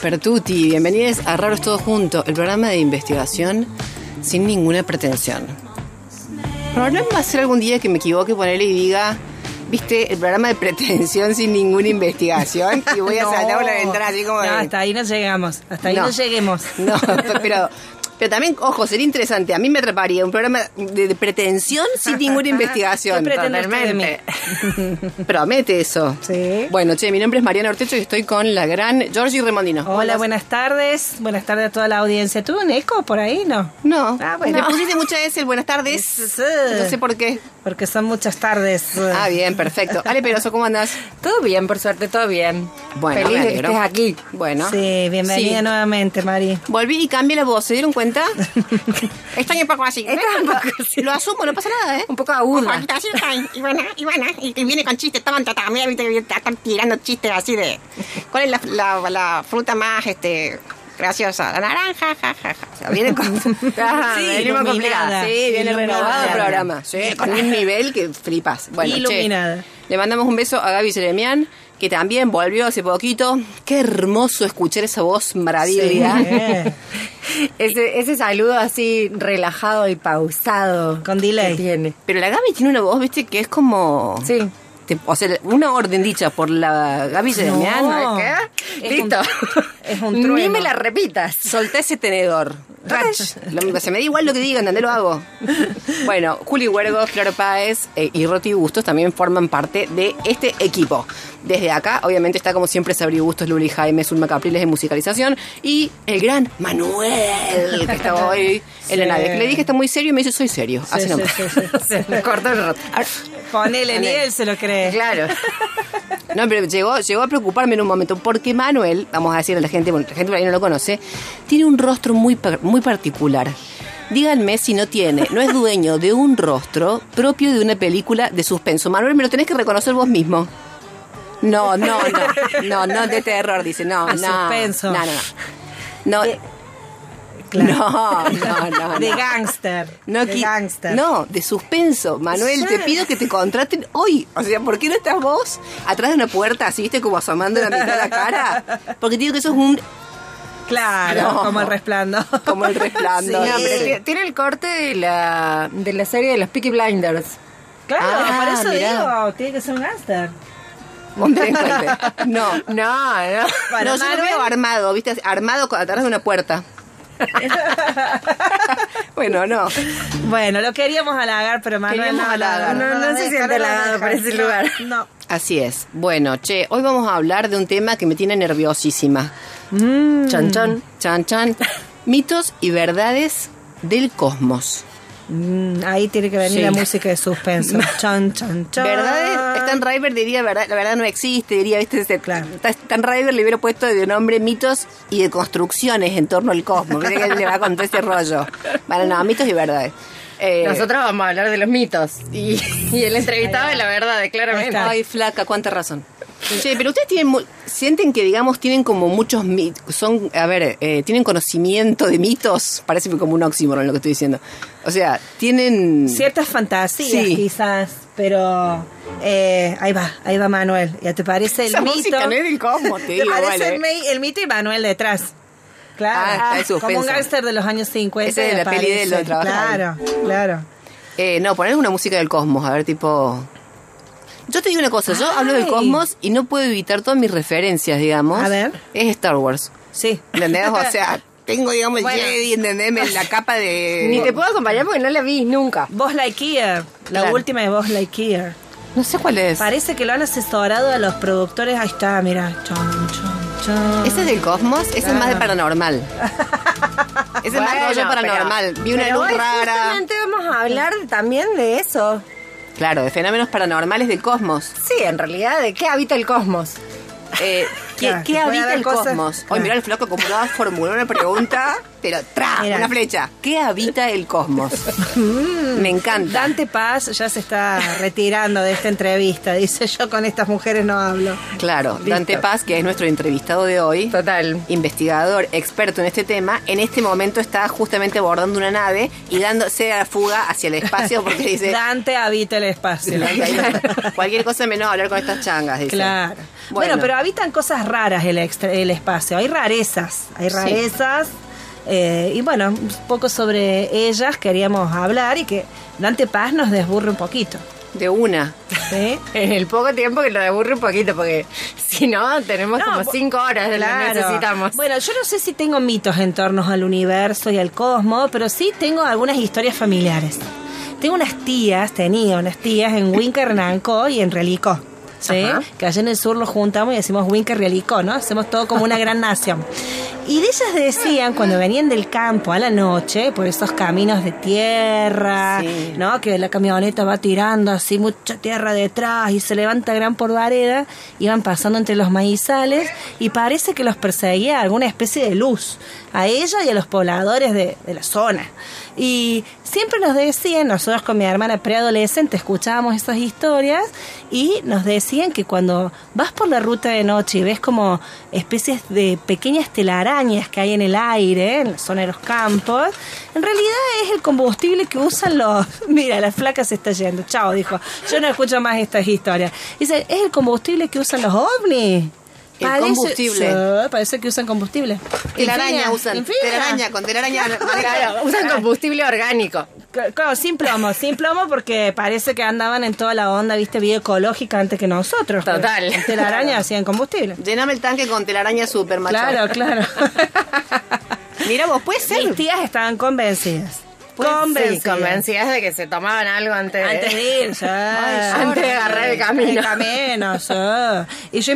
Pertuti. Bienvenidos a Raros Todo Junto, el programa de investigación sin ninguna pretensión. Problema va a ser algún día que me equivoque ponerle y diga, viste, el programa de pretensión sin ninguna investigación y voy a saltar por la ventana así como No, de- hasta ahí no llegamos. Hasta ahí no, No. lleguemos. No, pero, pero también, ojo, sería interesante. A mí me atraparía un programa de, de pretensión sin ninguna investigación. Promete eso. Sí. Bueno, che, mi nombre es Mariana Ortecho y estoy con la gran Georgie Remondino. Hola, buenas tardes. Buenas tardes a toda la audiencia. ¿Tuvo un eco por ahí? No. No, Ah, bueno. le pusiste muchas veces el buenas tardes. Sí. No sé por qué. Porque son muchas tardes. Ah, bien, perfecto. Ale Peroso, ¿cómo andás? Todo bien, por suerte, todo bien. Bueno, Feliz de que estés aquí. Bueno. Sí, bienvenida Sí. nuevamente, Mari. Volví y cambié la voz, ¿se dieron cuenta? Estoy un poco así. Estás un poco así. Lo asumo, no pasa nada, ¿eh? Un poco aguda. Así, ay, y bueno, y bueno, y te viene con chistes, estaban están tirando chistes así de, ¿cuál es la, la, la fruta más, este, graciosa? La naranja, ja, ja, viene con, Ah, Sí, venimos complicadas. Sí, viene renovado el programa. Sí, con un nivel que flipas. Bueno, che, Iluminada. le mandamos un beso a Gaby Seremian, que también volvió hace poquito. Qué hermoso escuchar esa voz maravilla. Eh, Ese, ese saludo así relajado y pausado. Con delay. tiene. Pero la Gaby tiene una voz, viste, que es como... Sí. o sea, una orden dicha por la Gaby Seremian. No. ¿Qué? Es Listo. un- es un Ni trueno. me la repitas. Soltá ese tenedor. Rach. Lo- se me da igual lo que digan, ¿dónde lo hago? Bueno, Juli Huergo, Flor Páez eh, y Roti Bustos también forman parte de este equipo. Desde acá, obviamente, está como siempre Sabri Bustos, Luli Jaime, Zulma Capriles en musicalización y el gran Manuel, que está hoy en la nave. Le dije está muy serio y me dice soy serio. Sí, Así sí, sí, cortó el rato. Ponele, ni él se lo cree. Claro. No, pero llegó, llegó a preocuparme en un momento, porque Manuel, vamos a decir a la gente, bueno, la gente por ahí no lo conoce, tiene un rostro muy, muy particular. Díganme si no tiene, no es dueño de un rostro propio de una película de suspenso. Manuel, me lo tenés que reconocer vos mismo. No, no, no, no, no de terror, dice, no, A no. suspenso. No, no, no. No, no, no, no, De gángster. No, de gángster. no, de suspenso. Manuel, Sí. te pido que te contraten hoy. O sea, ¿por qué no estás vos atrás de una puerta así, viste, como asomando la mitad de la cara? Porque te digo que eso es un. Claro, No. como el resplandor. como el resplandor. No, pero Sí. ti- tiene el corte de la, de la serie de los Peaky Blinders. Claro, Ah, por eso mirá. digo, tiene que ser un gángster. Un delincuente. No. No, no. Bueno, no, yo lo veo armado, viste, armado atrás de una puerta. bueno, no. Bueno, lo queríamos halagar, pero Manuel Queríamos no, halagar. No, no se siente halagado por ese lugar. No. Así es. Bueno, che, hoy vamos a hablar de un tema que me tiene nerviosísima. Chan, chan. Chan, chan. Mitos y verdades del cosmos. Mm, ahí tiene que venir Sí. la música de suspenso. Chan, chan, chan. ¿Verdades? Stan River diría, verdad, la verdad no existe, diría, viste, ese- Claro. Stan River le hubiera puesto de nombre mitos y de construcciones en torno al cosmos. Que él le va a contar ese rollo. Bueno, no, mitos y verdades. Eh, Nosotros vamos a hablar de los mitos. Y, y el entrevistado de la verdad, claramente. Ay, flaca, cuánta razón. Che, pero ustedes tienen, sienten que, digamos, tienen como muchos mitos, son, a ver, eh, tienen conocimiento de mitos, parece como un oxímoron lo que estoy diciendo. O sea, tienen... Ciertas fantasías, Sí. quizás, pero eh, ahí va, ahí va Manuel. ¿Ya te parece el Esa mito? música no es del cosmos, te ¿Te digo, parece vale. el, el mito y Manuel detrás? Claro, Ah, está de suspenso. como un gángster de los años 50. Ese de la peli de lo Claro, claro. Eh, no, poner una música del cosmos, a ver, tipo... Yo te digo una cosa, yo hablo del cosmos y no puedo evitar todas mis referencias, digamos. A ver. Es Star Wars. Sí. ¿Entendés? O sea, tengo, digamos, el Bueno. Jedi, ¿entendés? La capa de... Ni te puedo acompañar porque no la vi nunca. Buzz Lightyear. La Claro. última de Buzz Lightyear. No sé cuál es. Parece que lo han asesorado a los productores. Ahí está, mira. Chon, chon. ¿Ese es del cosmos? Ese es más de paranormal. Ese es más rollo paranormal. Vi una luz rara. Justamente vamos a hablar también de eso. Claro, de fenómenos paranormales del cosmos. Sí, en realidad, ¿de qué habita el cosmos? Eh, ¿Qué, Claro, qué habita el cosas- cosmos? Hoy claro. mirá el flaco como va a formular una pregunta, pero ¡tra! Mira. Una flecha. ¿Qué habita el cosmos? Me encanta. Dante Paz ya se está retirando de esta entrevista. Dice, yo con estas mujeres no hablo. Claro, Listo. Dante Paz, que es nuestro entrevistado de hoy, Total. investigador, experto en este tema, en este momento está justamente abordando una nave y dándose a la fuga hacia el espacio porque dice... Dante habita el espacio. Cualquier cosa menos hablar con estas changas, dice. Claro. Bueno, pero habitan cosas raras el, extra- el espacio. Hay rarezas. Hay Sí. rarezas. eh, y bueno, un poco sobre ellas queríamos hablar y que Dante Paz nos desburre un poquito. De una. ¿sí? En el poco tiempo que lo deburre un poquito, porque si no, tenemos No, como cinco horas de lo que Claro. necesitamos. Bueno, yo no sé si tengo mitos en torno al universo y al cosmos, pero sí tengo algunas historias familiares. Tengo unas tías, tenía unas tías en Renancó y en Relicó. ¿Sí? Ajá. Que allá en el sur lo juntamos y decimos Winca, Relicó, ¿no? Hacemos todo como una gran nación. Y de ellas decían, cuando venían del campo a la noche, por esos caminos de tierra, Sí. ¿no? Que la camioneta va tirando así mucha tierra detrás y se levanta gran porvareda, iban pasando entre los maizales y parece que los perseguía alguna especie de luz, a ella y a los pobladores de, de la zona. Y siempre nos decían, nosotros con mi hermana preadolescente escuchábamos esas historias y nos decían que cuando vas por la ruta de noche y ves como especies de pequeñas telarañas que hay en el aire, en la zona de los campos, en realidad es el combustible que usan los... Mira, la flaca se está yendo, chao, dijo, yo no escucho más estas historias. Dice, es el combustible que usan los ovnis. El combustible. sí, parece que usan combustible. Telaraña usan. infina. Telaraña, con telaraña. Claro, usan combustible orgánico. Claro, sin plomo, sin plomo porque parece que andaban en toda la onda, viste, bioecológica antes que nosotros. Total. Pero en telaraña hacían combustible. Llename el tanque con telaraña super macho. Claro, claro. Mira vos, puede ser. Mis tías estaban convencidas. Pues Sí, Convencidas. convencidas de que se tomaban algo antes, Antes de ir, ya. Antes de agarrar el camino. El camino. Y yo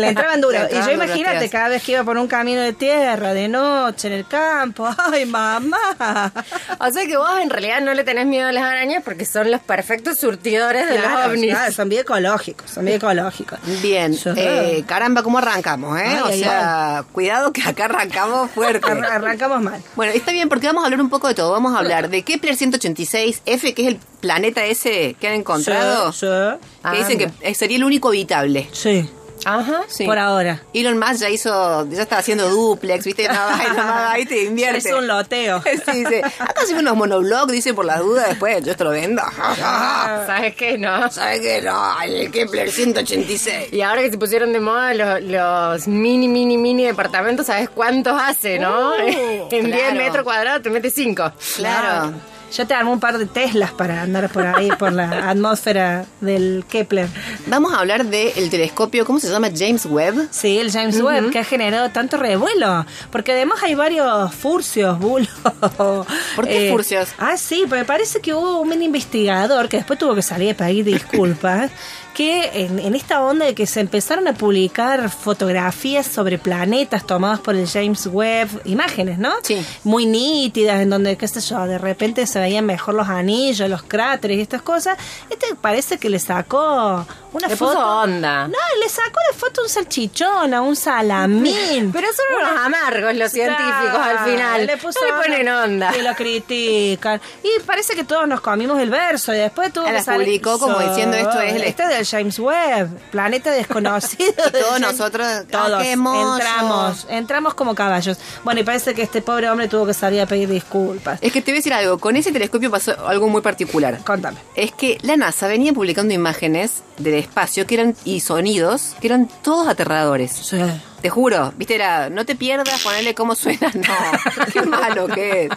le entraban duro. Le y yo imagínate, cada vez que iba por un camino de tierra, de noche, en el campo. ¡Ay, mamá! O sea que vos en realidad no le tenés miedo a las arañas porque son los perfectos surtidores de Claro, los ovnis. claro, son bioecológicos, son bioecológicos. Bien, Sí. eh, caramba, ¿cómo arrancamos, eh? Ay, o ay, sea, cuidado que acá arrancamos fuerte. Arran- Arrancamos mal. Bueno, está bien porque vamos a hablar un poco de todo. Vamos a hablar de Kepler 186F, que es el planeta ese que han encontrado. Sí, Que Ah, dicen que eh, sería el único habitable. sí. Ajá. Sí. Por ahora. Elon Musk ya hizo, ya estaba haciendo duplex, ¿viste? Nada más, nada más ahí te invierte. Es un loteo. Sí, dice, acá hacemos unos monoblogs, dice, por las dudas, después yo esto lo vendo. ¿Sabes qué? No. ¿Sabes qué? No, el Kepler 186. Y ahora que se pusieron de moda los, los mini, mini, mini departamentos, ¿sabes cuántos hace, no? Uh, en 10 claro. metros cuadrados te metes 5. Claro. Ya te armó un par de Teslas para andar por ahí, por la atmósfera del Kepler. Vamos a hablar del telescopio, ¿cómo se llama? James Webb. Sí, el James Webb, que ha generado tanto revuelo. Porque además hay varios furcios, bulos. ¿Por qué furcios? Ah, sí, porque me parece que hubo un investigador que después tuvo que salir a pedir disculpas. que en, en esta onda de que se empezaron a publicar fotografías sobre planetas tomadas por el James Webb, imágenes, ¿no? Sí. Muy nítidas, en donde, qué sé yo, de repente se veían mejor los anillos, los cráteres y estas cosas. Este parece que le sacó una Le foto. puso onda. No, le sacó la foto a un salchichón, a un salamín. Pero son unos amargos los científicos al final. Le puso no le ponen onda. Que lo critican. Y parece que todos nos comimos el verso y después tuvo Ah, que salir- publicó como diciendo, esto es el- Este es James Webb, planeta desconocido. Y todos nosotros, ah, todos entramos, entramos como caballos. Bueno, y parece que este pobre hombre tuvo que salir a pedir disculpas. Es que te voy a decir algo, con ese telescopio pasó algo muy particular. Contame. Es que la NASA venía publicando imágenes del espacio que eran y sonidos que eran todos aterradores. Sí. Te juro, viste, era, no te pierdas, ponerle cómo suena, no, qué malo que es.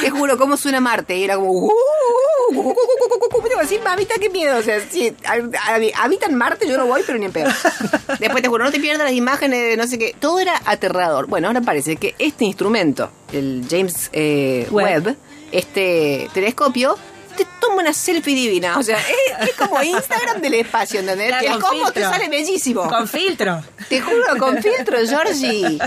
Te juro, cómo suena Marte, y era como, "Uh, uh, uh, uh, así, mamita, qué miedo. O sea, si habitan Marte, yo no voy, pero ni en pedo. Después te juro, no te pierdas las imágenes de no sé qué. Todo era aterrador. Bueno, ahora parece que este instrumento, el James eh, Webb. Este telescopio, te toma una selfie divina. O sea, es, es como Instagram del espacio, ¿entendés? Claro, el te sale bellísimo. Con filtro. Te juro, con filtro, Georgie.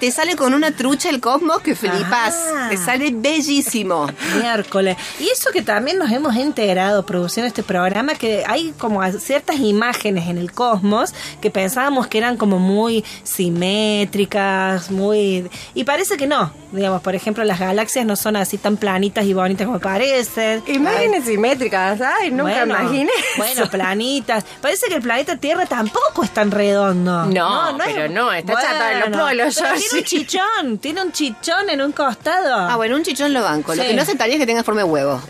Te sale con una trucha el cosmos que flipas. Ah. Te sale bellísimo. Miércoles. Y eso que también nos hemos enterado produciendo este programa, que hay como ciertas imágenes en el cosmos que pensábamos que eran como muy simétricas, muy... Y parece que no. Digamos, por ejemplo, las galaxias no son así tan planitas y bonitas como parecen. Imágenes simétricas, ay, nunca Bueno, imaginé. Bueno, planitas. Parece que el planeta Tierra tampoco es tan redondo. No, pero no, está chato en los polos, pero. Tiene un chichón, tiene un chichón en un costado. Ah, bueno, un chichón lo banco. Lo Sí. que no aceptaría es que tenga forma de huevo.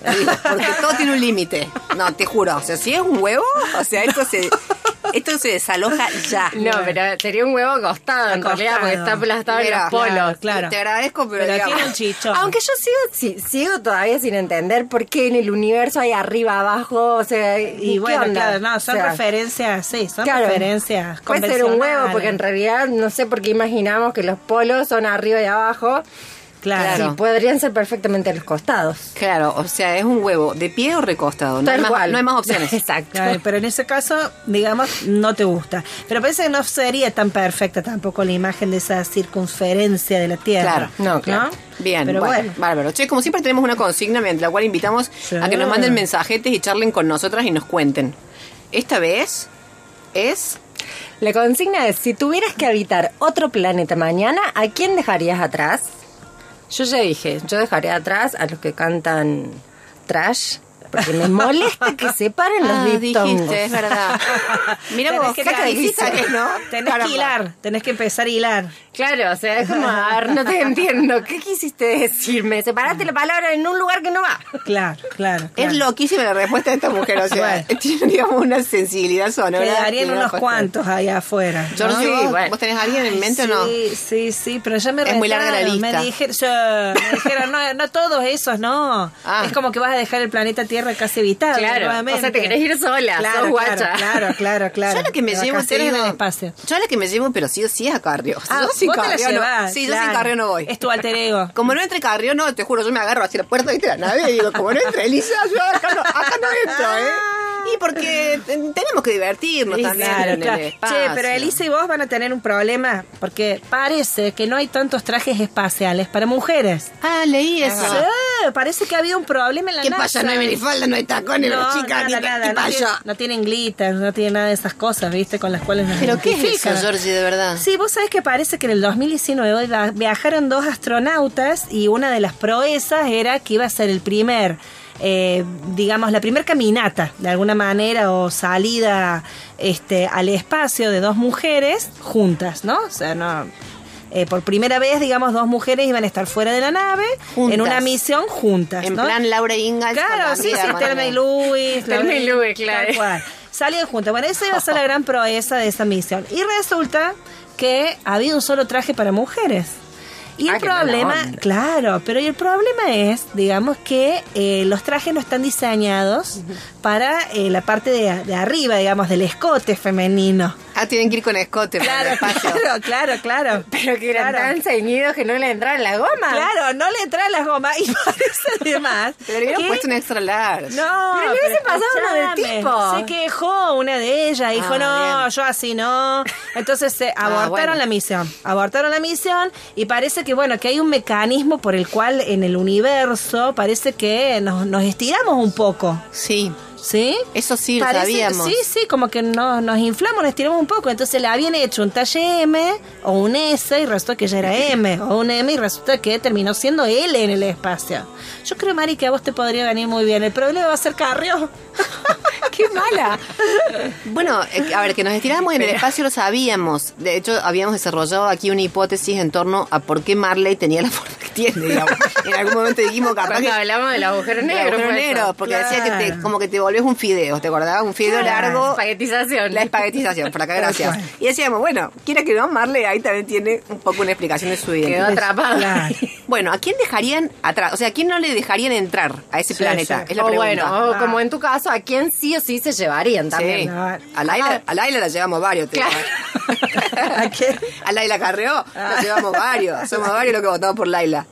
Porque todo tiene un límite. No, te juro. O sea, si es un huevo, o sea, esto se, esto se desaloja ya. No, pero sería un huevo acostado en Acostado. realidad, porque está aplastado en los polos. claro, claro. Te agradezco, pero, Pero digamos, tiene un chichón. Aunque yo sigo, si- sigo todavía sin entender por qué en el universo hay arriba, abajo, o sea, Y ¿qué bueno, onda? claro, no, son O sea, referencias, sí, son claro, referencias. Puede ser un huevo, porque en realidad no sé por qué imaginamos que los polos son arriba y abajo. Claro. Sí, podrían ser perfectamente los costados. Claro, o sea, es un huevo de pie o recostado. No, hay Tal más, cual. no hay más opciones. Exacto. Pero en ese caso, digamos, no te gusta. Pero parece que no sería tan perfecta tampoco la imagen de esa circunferencia de la Tierra. Claro, no, claro. Bien, Pero bueno, bueno. bárbaro. Che, como siempre tenemos una consigna mediante la cual invitamos Sí. a que nos manden mensajetes y charlen con nosotras y nos cuenten. Esta vez es La consigna es, si tuvieras que habitar otro planeta mañana, ¿a quién dejarías atrás? Yo ya dije, yo dejaría atrás a los que cantan trash, porque me molesta que separen los Ah, diptongos. dijiste, es verdad. Mira Tenés vos, que no. Tenés Caramba. que hilar, tenés que empezar a hilar. Claro, o sea, es como, a ver, no te entiendo. ¿Qué quisiste decirme? Separaste la palabra en un lugar que no va. Claro, claro. Es loquísima la respuesta de esta mujer, o sea, Bueno. tiene, digamos, una sensibilidad sonora. Quedarían unos cuantos allá afuera. Georgie, No, ¿vos, bueno. vos tenés a alguien en mente o no? Sí, sí, sí, pero ya me Es muy larga la lista. Me dijeron, yo- me dijeron, no, no todos esos, no. Ah. Es como que vas a dejar el planeta Tierra casi habitado. Claro, nuevamente. o sea, te querés ir sola, claro, sos guacha. Claro, claro, claro, claro. Yo la que me llevo, en el espacio. yo la que me llevo, pero sí o sí es a Carrio. Ah, yo sin Carrió no- Sí, yo claro. sin Carrio no voy. Es tu alter ego. Como no entre Carrió, no, te juro, yo me agarro hacia la puerta ¿viste? la nave y digo, como no entre Elisa, yo acá no, acá no entro, ¿eh? Y porque te- tenemos que divertirnos Sí, también claro, en claro. el espacio. Che, pero Elisa y vos van a tener un problema porque parece que no hay tantos trajes espaciales para mujeres. Ah, leí eso. Sí, parece que ha habido un problema en la ¿Qué NASA. pasa? No hay no hay tacones, No, la chica, nada, ni nada, ¿qué no, tiene- tienen glitter, no tienen nada de esas cosas, ¿viste? Con las cuales nos ¿Pero qué es eso. Georgie, de verdad? Sí, vos sabés que parece que en el 2019 va- viajaron dos astronautas y una de las proezas era que iba a ser el primer, eh, digamos, la primer caminata, de alguna manera, o salida este, al espacio de dos mujeres juntas, ¿no? O sea, no... eh, por primera vez, digamos, dos mujeres iban a estar fuera de la nave Juntas. en una misión juntas. En ¿no? plan Laura Ingalls Claro, la sí, sí, Telma y. Luis. Telma y Luis, claro. cual. Salieron juntas. Bueno, esa iba a ser la gran proeza de esa misión. Y resulta que había un solo traje para mujeres. Y Ah, el problema, claro, pero y el problema es, digamos, que eh, los trajes no están diseñados para eh, la parte de, de arriba, digamos, del escote femenino. Ah, tienen que ir con escote para el Claro, espacio. claro, claro, claro. Pero que eran Claro. tan ceñidos que no le entraba la goma. Claro, no le entraban las gomas y parece además. Te hubieran puesto un extra large. No, Pero le hubiese pasado uno del tipo. Se quejó una de ellas, dijo, Ah, no, bien. yo así no. Entonces se abortaron bueno. la misión. Abortaron la misión y parece que, bueno, que hay un mecanismo por el cual en el universo parece que nos, nos estiramos un poco. Sí, ¿Sí? eso sí lo Parece- sabíamos. Sí, sí, como que nos, nos inflamos, nos estiramos un poco. Entonces le habían hecho un talle M o un S y resultó que ya era M. O un M y resulta que terminó siendo L en el espacio. Yo creo, Mari, que a vos te podría venir muy bien. El problema va a ser Carrio. ¡Qué mala! Bueno, eh, a ver, que nos estiramos en el espacio lo sabíamos. De hecho, habíamos desarrollado aquí una hipótesis en torno a por qué Marley tenía la forma que extiende, digamos. En algún momento dijimos capaz Cuando que hablamos del agujero negro. agujero fue negro, eso. porque decía que te, como que te volvés un fideo, ¿te acordás? Un fideo largo. Espaguetización. La espaguetización, por acá, gracias. Y decíamos, bueno, quiera que no, Marley ahí también tiene un poco una explicación de su Quedó identidad. atrapada. Bueno, ¿a quién dejarían atrás? O sea, ¿a quién no le dejarían entrar a ese Sí, planeta? sí. Es la o pregunta. bueno, o como en tu caso, ¿a quién sí o sí se llevarían Sí. también? Claro. A Laila, a Laila la llevamos varios. te Claro. ¿A qué? A Laila Carreó la llevamos varios. Somos varios los que votamos por Laila.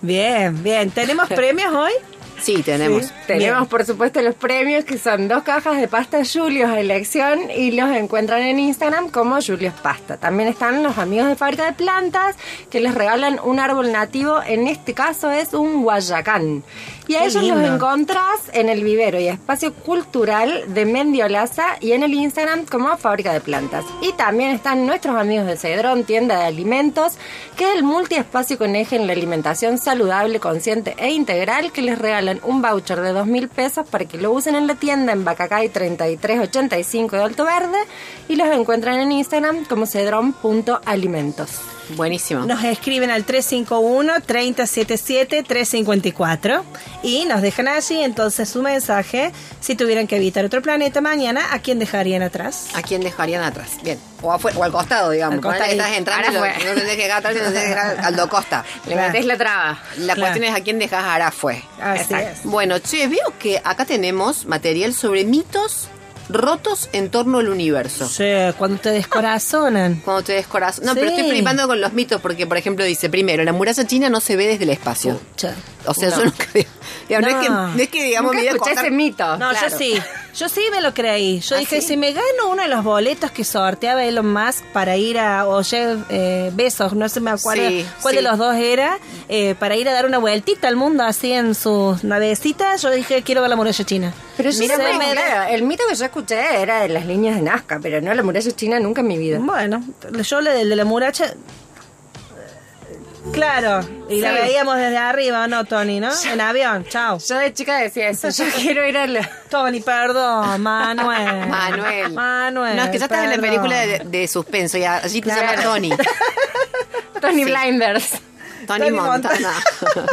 Bien, bien. ¿Tenemos premios hoy? Sí, tenemos. Sí. Tenemos, Bien. por supuesto, los premios que son dos cajas de pasta Julios a elección y los encuentran en Instagram como Julios Pasta. También están los amigos de Fábrica de Plantas que les regalan un árbol nativo. En este caso es un guayacán. Y a Qué ellos lindo. los encontrás en el vivero y espacio cultural de Mendiolaza y en el Instagram como Fábrica de Plantas. Y también están nuestros amigos de Cedrón, tienda de alimentos, que es el multiespacio con eje en la alimentación saludable, consciente e integral, que les regalan un voucher de dos mil pesos para que lo usen en la tienda en Bacacay 3385 de Alto Verde y los encuentran en Instagram como cedrón.alimentos. Buenísimo. Nos escriben al 351-3077-354 y nos dejan allí entonces su mensaje. Si tuvieran que habitar otro planeta mañana, ¿a quién dejarían atrás? ¿A quién dejarían atrás? Bien. O, afuera, o al costado, digamos. Al costadito. estás entrando no que dejar atrás, tenés que dejar Aldo Costa. Le Claro. metés la traba. La Claro. cuestión es a quién dejas ahora fue. Así es. Bueno, che, veo que acá tenemos material sobre mitos rotos en torno al universo. Sí, cuando te descorazonan. Cuando te descorazón. No, Sí. pero estoy flipando con los mitos porque, por ejemplo, dice, primero, la muralla china no se ve desde el espacio. Pucha. O sea, No. yo nunca... digamos, no. es que, No. es que, digamos, Nunca me escuché ese mito. No, Claro. yo sí. Yo sí me lo creí. Yo ¿Ah, dije, sí? si me gano uno de los boletos que sorteaba Elon Musk para ir a o Jeff eh, Bezos, no sé me acuerdo Sí, cuál sí. de los dos era, eh, para ir a dar una vueltita al mundo así en sus navecitas, yo dije, quiero ver la muralla china. Pero yo Mira, siempre- me- claro, el mito que yo escuché era de las líneas de Nazca, pero no la muralla china nunca en mi vida. Bueno, yo le del de la muralla... Claro, y la veíamos desde arriba, ¿no, Tony? ¿No? En avión, chao. Yo de chica decía eso, yo quiero ir a la... Tony, perdón, Manuel. Manuel. Manuel. No, es que ya estás en la película de, de suspenso y allí te llama. Tony. Tony Blinders. Tony, Tony Montana.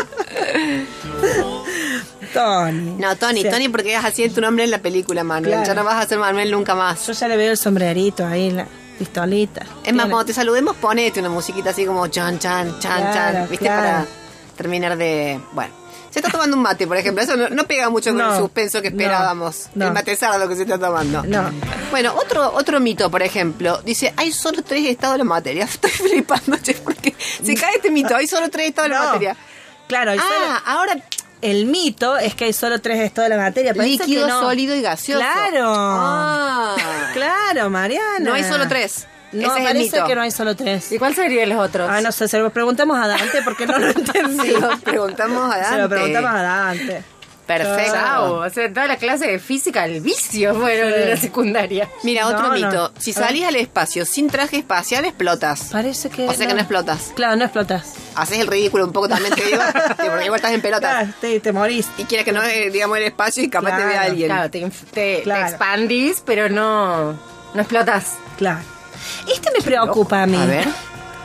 Tony. No, Tony, Sí. Tony, porque es así es tu nombre en la película, Manuel. Claro. Ya no vas a ser Manuel nunca más. Yo ya le veo el sombrerito ahí, la pistolita. Es más, cuando te saludemos, ponete una musiquita así como chan, chan, chan, Claro, chan. ¿Viste? claro. Para terminar de. Bueno. Se está tomando un mate, por ejemplo. Eso no, no pega mucho con No, el suspenso que esperábamos. no. El mate sardo que se está tomando. No. Bueno, otro, otro mito, por ejemplo, dice, hay solo tres estados de la materia. Estoy flipando, che, porque se cae este mito, hay solo tres estados de la materia. Claro, el, Ah, solo- ahora el mito es que hay solo tres estados de la materia. Parece líquido, que no. sólido y gaseoso. Claro. Ah. Claro, Mariana. No hay solo tres. No, Ese es el parece mito. que no hay solo tres. ¿Y cuál serían los otros? Ah, no sé, se lo preguntamos a Dante porque no lo entendí. Se lo preguntamos a Se Dante. lo preguntamos a Dante. Perfecto. Chao. O sea, toda la clase de física, el vicio fueron Sí. en la secundaria. Mira, No, otro no. mito. Si salís al espacio sin traje espacial, explotas. Parece que. O sea que no explotas. Claro, no explotas. Haces el ridículo un poco también, te digo, porque igual estás en pelotas. Claro, te, te morís. Y quieres que no, eh, digamos, el espacio y capaz te vea alguien. Claro, te, inf- te- te expandís, pero no, no explotas. Claro. Este me preocupa a mí. A ver.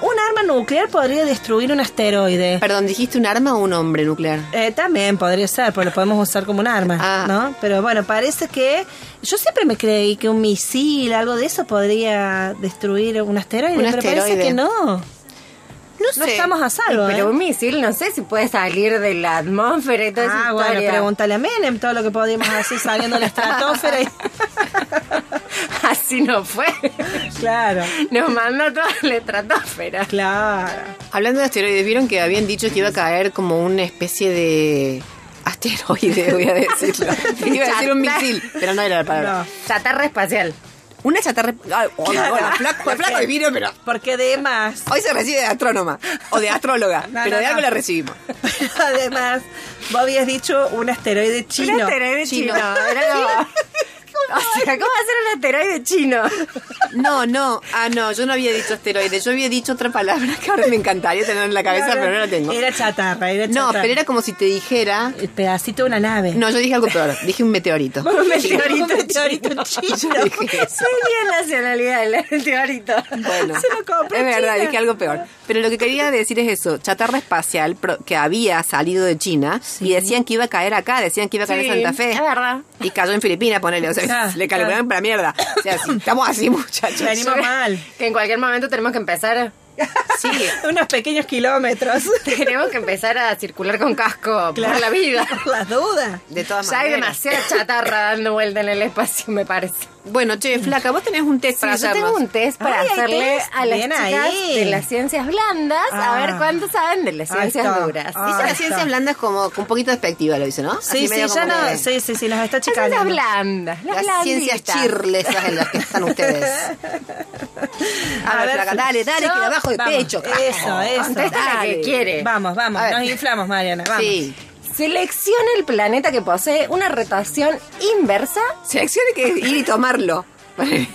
Un arma nuclear podría destruir un asteroide. Perdón, ¿dijiste un arma o un hombre nuclear? Eh, también podría ser, porque lo podemos usar como un arma, Ah. ¿no? Pero bueno, parece que yo siempre me creí que un misil, algo de eso, podría destruir un asteroide, Un pero parece que no. No No sé. estamos a salvo, Pero ¿eh? un misil no sé si puede salir de la atmósfera y toda esa Ah, bueno, historia. pregúntale a Menem todo lo que podíamos hacer saliendo de la estratosfera. y- Así no fue. claro, Nos mandó toda la estratosfera. claro. Hablando de asteroides, ¿vieron que habían dicho que iba a caer como una especie de asteroide, voy a decirlo? Que iba a decir un misil, pero no era la palabra. No. Chatarra espacial. Una chatarra... Ay, hola, hola, flaco, flaco de vino, pero... Porque además, Hoy se recibe de astrónoma o de astróloga, No, pero no, de algo no. la recibimos. además, vos habías dicho un asteroide chino. Un asteroide Chino. chino. Era como- O sea, ¿cómo hacer un asteroide chino? No, no. Ah, no, yo no había dicho asteroide. Yo había dicho otra palabra que ahora me encantaría tener en la cabeza, pero no la tengo. Era chatarra, era chatarra. No, pero era como si te dijera. El pedacito de una nave. No, yo dije algo peor. Dije un meteorito. Un meteorito, un meteorito chino. Yo dije eso. Soy bien nacionalidad el meteorito. Bueno, Se lo compró es verdad, China. dije algo peor. Pero lo que quería decir es eso, chatarra espacial que había salido de China y decían que iba a caer acá, decían que iba a caer en Sí, Santa Fe. es verdad. Y cayó en Filipinas, ponele, o sea, Claro, le calcularon para mierda. O sea, si estamos así, muchachos. Venimos mal. Que en cualquier momento tenemos que empezar. Sí, Unos pequeños kilómetros. Tenemos que empezar a circular con casco Claro. por la vida. Por las dudas. de todas Ya hay maneras. demasiada chatarra dando vuelta en el espacio, me parece. Bueno, che, flaca, vos tenés un test Sí, para yo hacernos. tengo un test para Ay, hacerle test. a las Bien chicas ahí. de las ciencias blandas a Ah. ver cuánto saben de las ciencias está. duras. Ah. Dice las ciencias blandas como un poquito despectiva, lo dice, ¿no? Sí, Así sí, ya no. Sí, sí, sí, nos está Las ciencias blandas, las, Las ciencias chirles esas en las que están ustedes. A, ver, dale, dale, que yo- de abajo de Vamos, pecho. Eso, eso. Contesta la que quiere. Vamos, vamos. Nos inflamos, Mariana. Vamos. Sí. Selecciona el planeta que posee una rotación inversa. Seleccione que ir y tomarlo.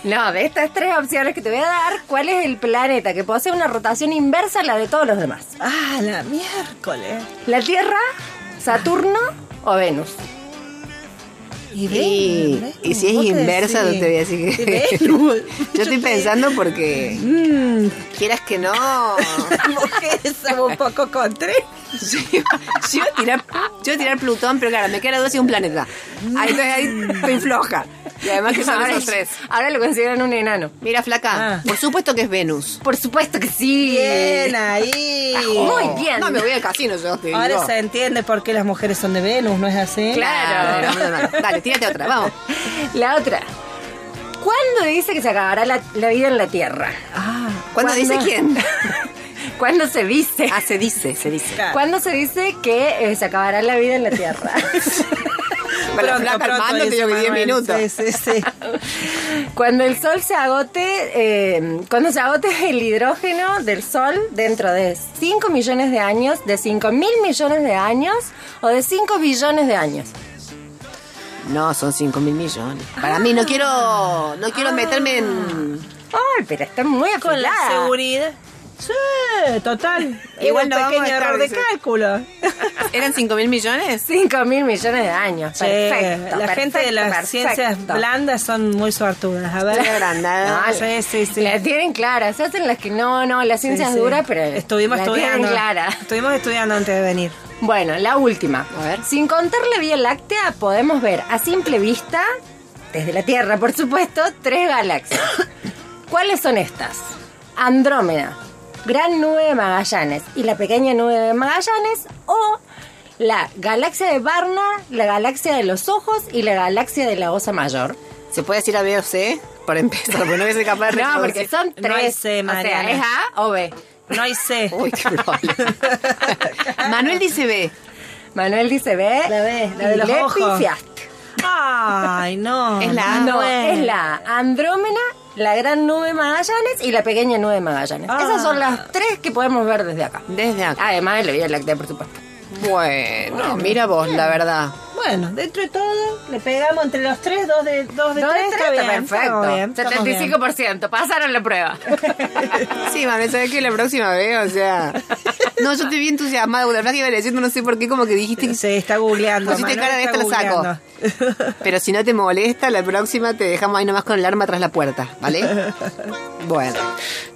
No, de estas tres opciones que te voy a dar, ¿cuál es el planeta que posee una rotación inversa a la de todos los demás? Ah, la miércoles. ¿La Tierra, Saturno o Venus? Y, Y, si es ¿vos qué inversa, no te voy a decir ¿Y que. Yo estoy pensando porque. Mmm, Quieras que no. mujeres somos un poco contra. Yo iba, yo iba a tirar, yo iba a tirar Plutón, pero claro, me queda duda si es un planeta. Ahí estoy, ahí estoy floja. Y además que son ahora, esos tres. ahora lo consideran un enano. Mira, flaca, Ah. por supuesto que es Venus. Por supuesto que sí. Bien ahí. Muy bien. No me voy al casino, yo te digo. Ahora se entiende por qué las mujeres son de Venus, ¿no es así? Claro. No, no, no, no. Dale, tírate otra, vamos. La otra. ¿Cuándo dice que se acabará la, la vida en la Tierra? Ah, ¿Cuándo dice quién? ¿Cuándo se dice? Ah, se dice, se dice. claro. ¿Cuándo se dice que eh, se acabará la vida en la Tierra? Con la flaca armando te dice digo que 10 Manuel. minutos. Sí, sí, sí. Cuando el Sol se agote, eh, cuando se agote el hidrógeno del Sol dentro de 5 millones de años, de 5 mil millones de años o de 5 billones de años. No, son 5 mil millones. Para mí, no quiero no quiero meterme en... Ay, pero está muy Con la seguridad. Sí, total. Igual no un vamos pequeño a estar, error de dice. cálculo. ¿Eran 5 mil millones? 5 mil millones de años. Sí, perfecto. la gente de las perfecto, ciencias blandas son muy suertudas. A ver. Agrandada. No, sí, sí, sí. La tienen clara. Se hacen las que no, no, la ciencia Sí, es sí. dura, pero Estuvimos la estudiando. tienen clara. Estuvimos estudiando antes de venir. Bueno, la última. A ver. Sin contar la Vía Láctea, podemos ver a simple vista, desde la Tierra, por supuesto, tres galaxias. ¿Cuáles son estas? Andrómeda, Gran Nube de Magallanes y la Pequeña Nube de Magallanes o la galaxia de Barnard, la galaxia de los ojos y la galaxia de la Osa Mayor. ¿Se puede decir A, B o C? Para empezar, porque no voy a ser capaz de No, porque son No hay tres. C, o sea. ¿es A o B? No hay C. Uy, qué. Manuel dice B. Manuel dice B. La B, la de y los le ojos. pifiaste. Ay, no. Es la A. No, Manuel. es la Andrómeda, la Gran Nube Magallanes y la Pequeña Nube Magallanes. Ah. Esas son las tres que podemos ver desde acá. Desde acá. Además de la Vía Láctea, por supuesto. Bueno, mira vos, la verdad. Bueno, dentro de todo, le pegamos entre los tres, dos de, dos de tres, está está bien. bien, perfecto. bien. 75%. Pasaron la prueba. Sí, Manuel, ¿sabes qué? La próxima vez, o sea... No, yo estoy bien entusiasmada. La verdad que iba leciendo, no sé por qué, como que dijiste... que- Se está googleando. Pusiste cara de esta la saco. Pero si no te molesta, la próxima te dejamos ahí nomás con el arma tras la puerta, ¿vale? Bueno.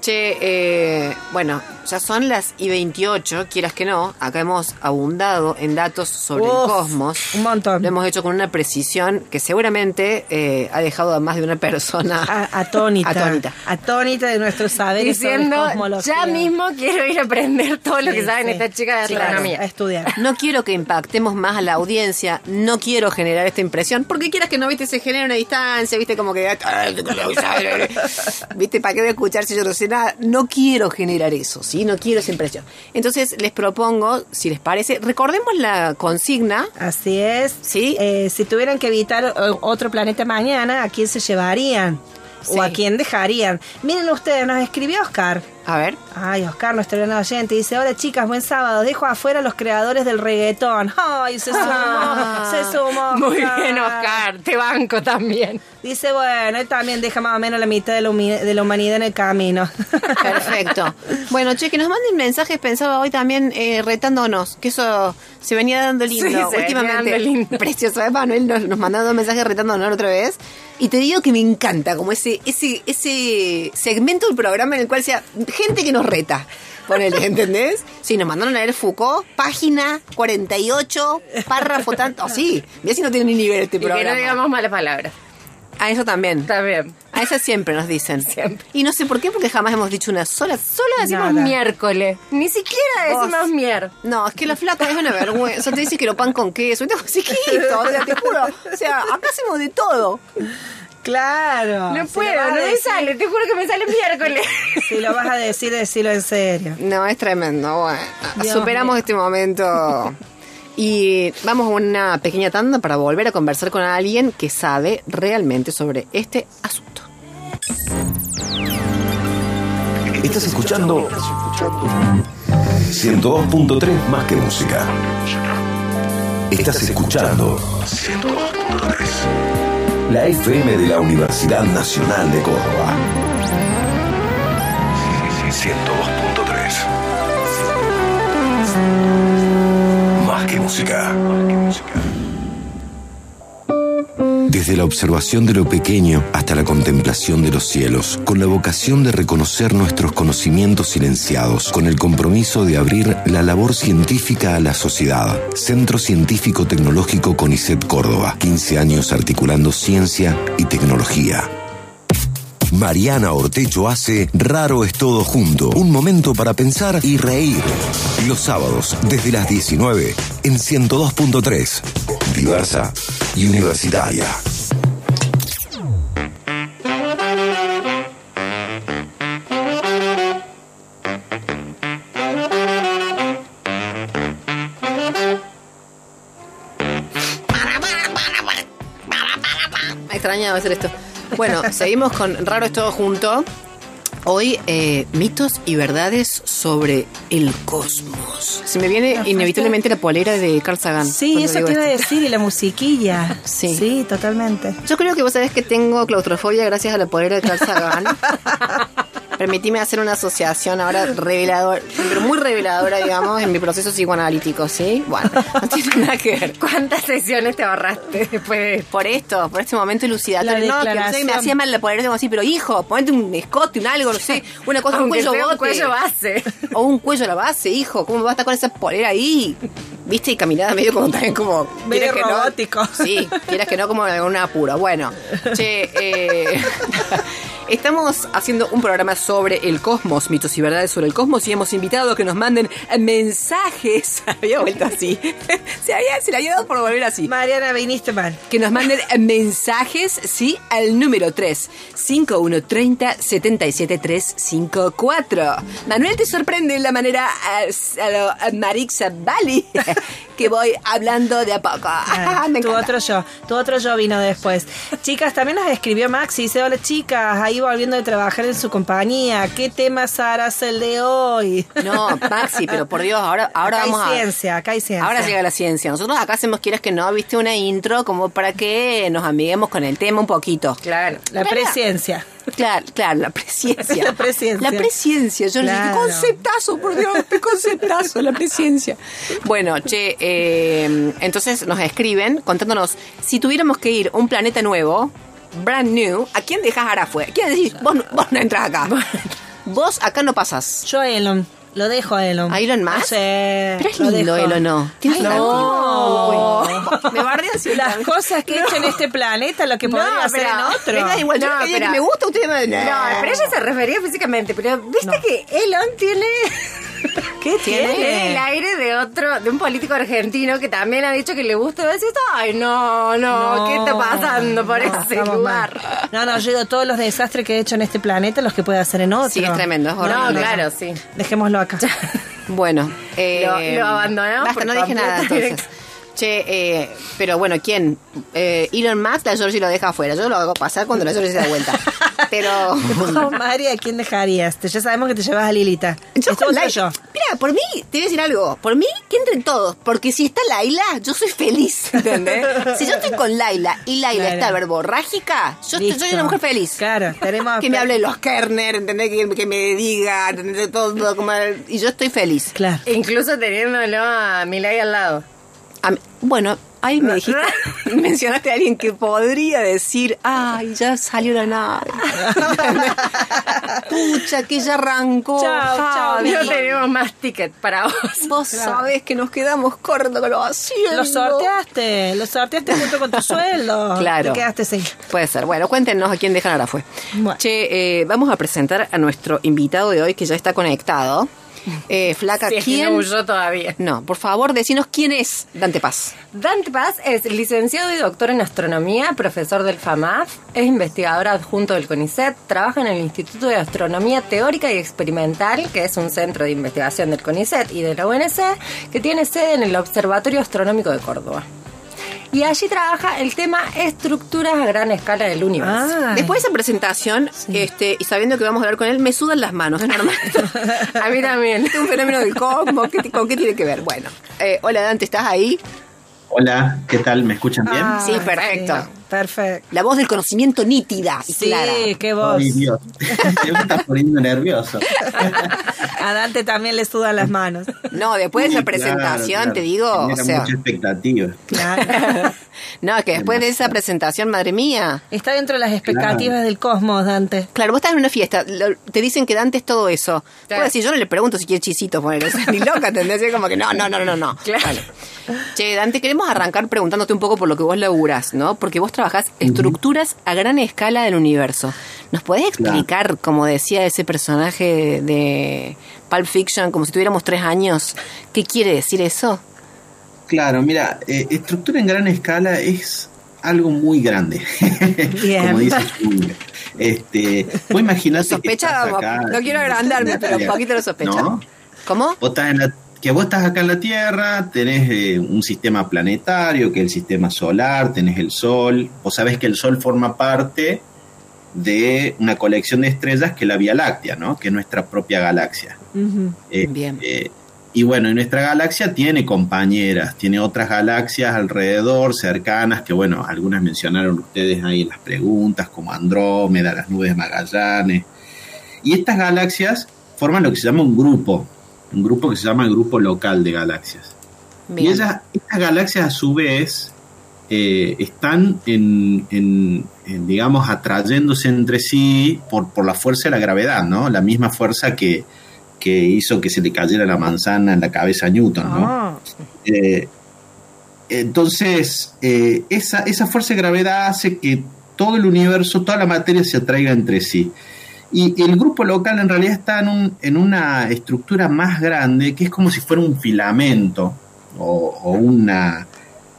Che, eh, bueno, ya son las y 28, quieras que no. Acá hemos abundado en datos sobre el cosmos. un montón. Lo hemos hecho con una precisión que seguramente eh, ha dejado a más de una persona A- atónita. atónita. Atónita de nuestros saberes sobre Diciendo, cosmología. ya mismo quiero ir a aprender todo lo Sí, que saben sí. estas chicas de astronomía. a estudiar. No quiero que impactemos más a la audiencia, no quiero generar esta impresión, porque quieras que no, viste, se genera una distancia, viste, como que... Viste, ¿para qué voy a escuchar si yo no sé nada? No quiero generar eso, ¿sí? No quiero esa impresión. Entonces, les propongo, si les parece, recordemos la consigna. Así es. Sí. Eh, si tuvieran que evitar eh, otro planeta mañana, ¿a quién se llevarían? Sí. ¿O a quién dejarían? Miren ustedes, nos escribió Oscar. A ver. Ay, Oscar, nuestro gran oyente, dice, hola chicas, buen sábado, dejo afuera a los creadores del reggaetón. Ay, se sumó, se sumó. Muy bien, Oscar. Te banco también. Dice, bueno, él también deja más o menos la mitad de la, humi- de la humanidad en el camino. Perfecto. Bueno, che, que nos manden mensajes, pensaba hoy también eh, retándonos, que eso se venía dando lindo Sí, se venía últimamente. dando lindo. Precioso, ¿eh? Manuel nos, nos mandó dos mensajes retándonos otra vez. Y te digo que me encanta, como ese, ese, ese segmento del programa en el cual sea gente que nos reta. Ponele, ¿entendés? Sí, nos mandaron a leer Foucault, página 48, párrafo tanto. Oh, sí, mira si no tiene ni nivel este Y que programa. no digamos malas palabras. A eso también. Bien. A eso siempre nos dicen. Siempre. Y no sé por qué, porque jamás hemos dicho una sola, Solo decimos Nada. miércoles. Ni siquiera Vos. decimos mier. No, es que la flaca es una vergüenza. Te dice que lo pan con queso. Y te chiquito, o sea, te juro. O sea, acá hacemos de todo. claro. No puedo, no me sale. Te juro que me sale miércoles. Si lo vas a decir, decilo en serio. No, es tremendo. Bueno, Dios superamos mío. este momento. Y vamos a una pequeña tanda para volver a conversar con alguien que sabe realmente sobre este asunto. Estás escuchando 102.3 más que música. Estás escuchando 102.3 la FM de la Universidad Nacional de Córdoba. 102.3 música. Desde la observación de lo pequeño hasta la contemplación de los cielos, con la vocación de reconocer nuestros conocimientos silenciados, con el compromiso de abrir la labor científica a la sociedad. Centro Científico Tecnológico CONICET Córdoba, 15 años articulando ciencia y tecnología. Mariana Ortecho hace Raro es todo junto, un momento para pensar y reír. Los sábados, desde las 19, en 102.3. Diversa y universitaria. Me extrañaba hacer esto. Bueno, seguimos con Raro es todo junto. Hoy, eh, mitos y verdades sobre el cosmos. Se me viene inevitablemente la polera de Carl Sagan. Sí, eso te iba a decir, y la musiquilla. Sí. Sí, totalmente. Yo creo que vos sabés que tengo claustrofobia gracias a la polera de Carl Sagan. Permitime hacer una asociación ahora reveladora, pero muy reveladora, digamos, en mi proceso psicoanalítico, ¿sí? Bueno, no tiene nada que ver. ¿Cuántas sesiones te ahorraste después de Por esto, por este momento elucidatorio. No, que no sé, me hacía mal la polera, tengo así, pero hijo, ponete un escote, un algo, no sé, una cosa, un Aunque cuello sea un bote. cuello base. O un cuello a la base, hijo. ¿Cómo vas a estar con esa polera ahí? ¿Viste? Y caminada medio como también como... Medio que no- robótico. Sí, quieras que no, como en algún apuro. Bueno, che, eh, estamos haciendo un programa sobre el cosmos, mitos y verdades sobre el cosmos, y hemos invitado a que nos manden mensajes. Había vuelto así. Se, había, se le había dado por volver así Mariana, viniste mal. que nos manden mensajes, sí, al número 3 5130 77354. Manuel te sorprende la manera a, a lo a Marixa Bali que voy hablando de a poco. Ah, Me tu otro yo, tu otro yo vino después. Chicas, también nos escribió Maxi, dice, hola chicas, ahí volviendo de trabajar en su compañía, ¿qué temas harás el de hoy? No, Maxi, pero por Dios, ahora, ahora acá vamos hay a. ciencia, acá hay ciencia. Ahora llega la ciencia. Nosotros acá hacemos, quieras que no, viste una intro como para que nos amiguemos con el tema un poquito. Claro. La presciencia. Claro, claro, la presciencia. La presciencia. La presciencia. Yo le dije, Claro. conceptazo, por Dios, qué conceptazo, la presciencia. Bueno, che, eh, entonces nos escriben contándonos, si tuviéramos que ir a un planeta nuevo, brand new, ¿a quién dejas ahora afuera? ¿Quién decís, vos, no- vos no entras acá? Vos acá no pasás. Yo a Elon, lo dejo a Elon. ¿A Elon Musk? No sé, Pero es lo lindo dejo. él o no. Tiene Ay, no. Uy, Me bardea siempre. Las cosas que he hecho en este planeta, lo que No, podría hacer en otro. Me da igual, yo No, que me gusta, usted me... No, pero ella se refería físicamente, pero viste que Elon tiene ¿Qué Tiene tiene el aire de otro, de un político argentino que también ha dicho que le gusta y decís, ay no, no, ¿qué está pasando por no, ese lugar? mal. No, no, yo digo todos los desastres que he hecho en este planeta, los que puede hacer en otro. Sí, es tremendo, es No, horrible. claro, sí. Dejémoslo acá. Bueno, eh, Lo- lo abandonamos Basta, no dije nada entonces. Che, eh, pero bueno, ¿quién? Eh, Elon Musk, la Georgie lo deja afuera. Yo lo hago pasar cuando la Georgie se da vuelta. pero... No, María, ¿a quién dejarías? Te- Ya sabemos que te llevas a Lilita. Yo con soy Laila- yo. Mira, por mí, te voy a decir algo. Por mí, que entren todos. Porque si está Laila, yo soy feliz. ¿Entendés? si yo estoy con Laila y Laila Claro. está verborrágica, yo estoy- soy una mujer feliz. Claro, tenemos... Que me hable de los Kerner, ¿entendés? Que, que me diga, ¿entendés? Todo, como- y yo estoy feliz. Claro. Incluso teniéndolo a Milay al lado. A mí- bueno, ahí me dijiste, mencionaste a alguien que podría decir, ay, ya salió la nave. Pucha, que ya arrancó. Chao, chao. No tenemos más ticket para vos. Vos sabés que nos quedamos cortos con lo haciendo. Lo sorteaste, lo sorteaste junto con tu sueldo. Claro. Te quedaste sin. Puede ser. Bueno, cuéntenos a quién dejan ahora fue. Bueno. Che, eh, vamos a presentar a nuestro invitado de hoy que ya está conectado. Eh, Flaca, Si es que no huyó todavía. No, por favor, decinos quién es Dante Paz. Dante Paz es licenciado y doctor en astronomía, profesor del FAMAF, es investigador adjunto del CONICET, trabaja en el Instituto de Astronomía Teórica y Experimental, que es un centro de investigación del CONICET y de la UNC, que tiene sede en el Observatorio Astronómico de Córdoba. Y allí trabaja el tema estructuras a gran escala del universo. Ah, Después de esa presentación, este, y sabiendo que vamos a hablar con él, me sudan las manos, es normal. A mí también. Este es un fenómeno del cosmos, ¿qué- ¿con qué tiene que ver? Bueno, eh, hola Dante, ¿estás ahí? Hola, ¿qué tal? ¿Me escuchan bien? Ah, Sí, perfecto. sí, perfecto. La voz del conocimiento nítida y Sí, clara. qué voz. Ay, Dios. Te me estás poniendo nervioso. A Dante también le sudan las manos. No, después de esa Sí, claro, presentación, claro. te digo, o Genera sea... mucha expectativa. Claro. No, es que después de esa presentación, madre mía. Está dentro de las expectativas Claro. del cosmos, Dante. Claro, vos estás en una fiesta, te dicen que Dante es todo eso. Claro. Puedo decir, yo no le pregunto si quiere chisito poner eso, ni loca, ¿entendés? Es como que no, no, no, no, no. Claro. Vale. Che, Dante, queremos arrancar preguntándote un poco por lo que vos laburás, ¿no? Porque vos trabajás estructuras a gran escala del universo. ¿Nos podés explicar, como decía ese personaje de Pulp Fiction, como si tuviéramos tres años, qué quiere decir eso? Claro, mira, eh, estructura en gran escala es algo muy grande. Bien. Como dice su nombre. Este, vos imaginate que Sospechaba, estás acá no quiero agrandarme, pero un poquito lo sospechaba. ¿No? ¿Cómo? Vos estás en la- que vos estás acá en la Tierra, tenés eh, un sistema planetario, que es el sistema solar, tenés el Sol. Vos sabés que el Sol forma parte de una colección de estrellas que es la Vía Láctea, ¿no? Que es nuestra propia galaxia. Eh, Bien. eh, y bueno, y nuestra galaxia tiene compañeras, tiene otras galaxias alrededor, cercanas, que bueno, algunas mencionaron ustedes ahí en las preguntas, como Andrómeda, las nubes de Magallanes. Y estas galaxias forman lo que se llama un grupo, un grupo que se llama el grupo local de galaxias. Y ellas, estas galaxias a su vez eh, están en, en- en, digamos, atrayéndose entre sí por, por la fuerza de la gravedad, ¿no? La misma fuerza que, que hizo que se le cayera la manzana en la cabeza a Newton, ¿no? Ah, Eh, entonces, eh, esa, esa fuerza de gravedad hace que todo el universo, toda la materia se atraiga entre sí. Y el grupo local en realidad está en, un- en una estructura más grande que es como si fuera un filamento o, o una,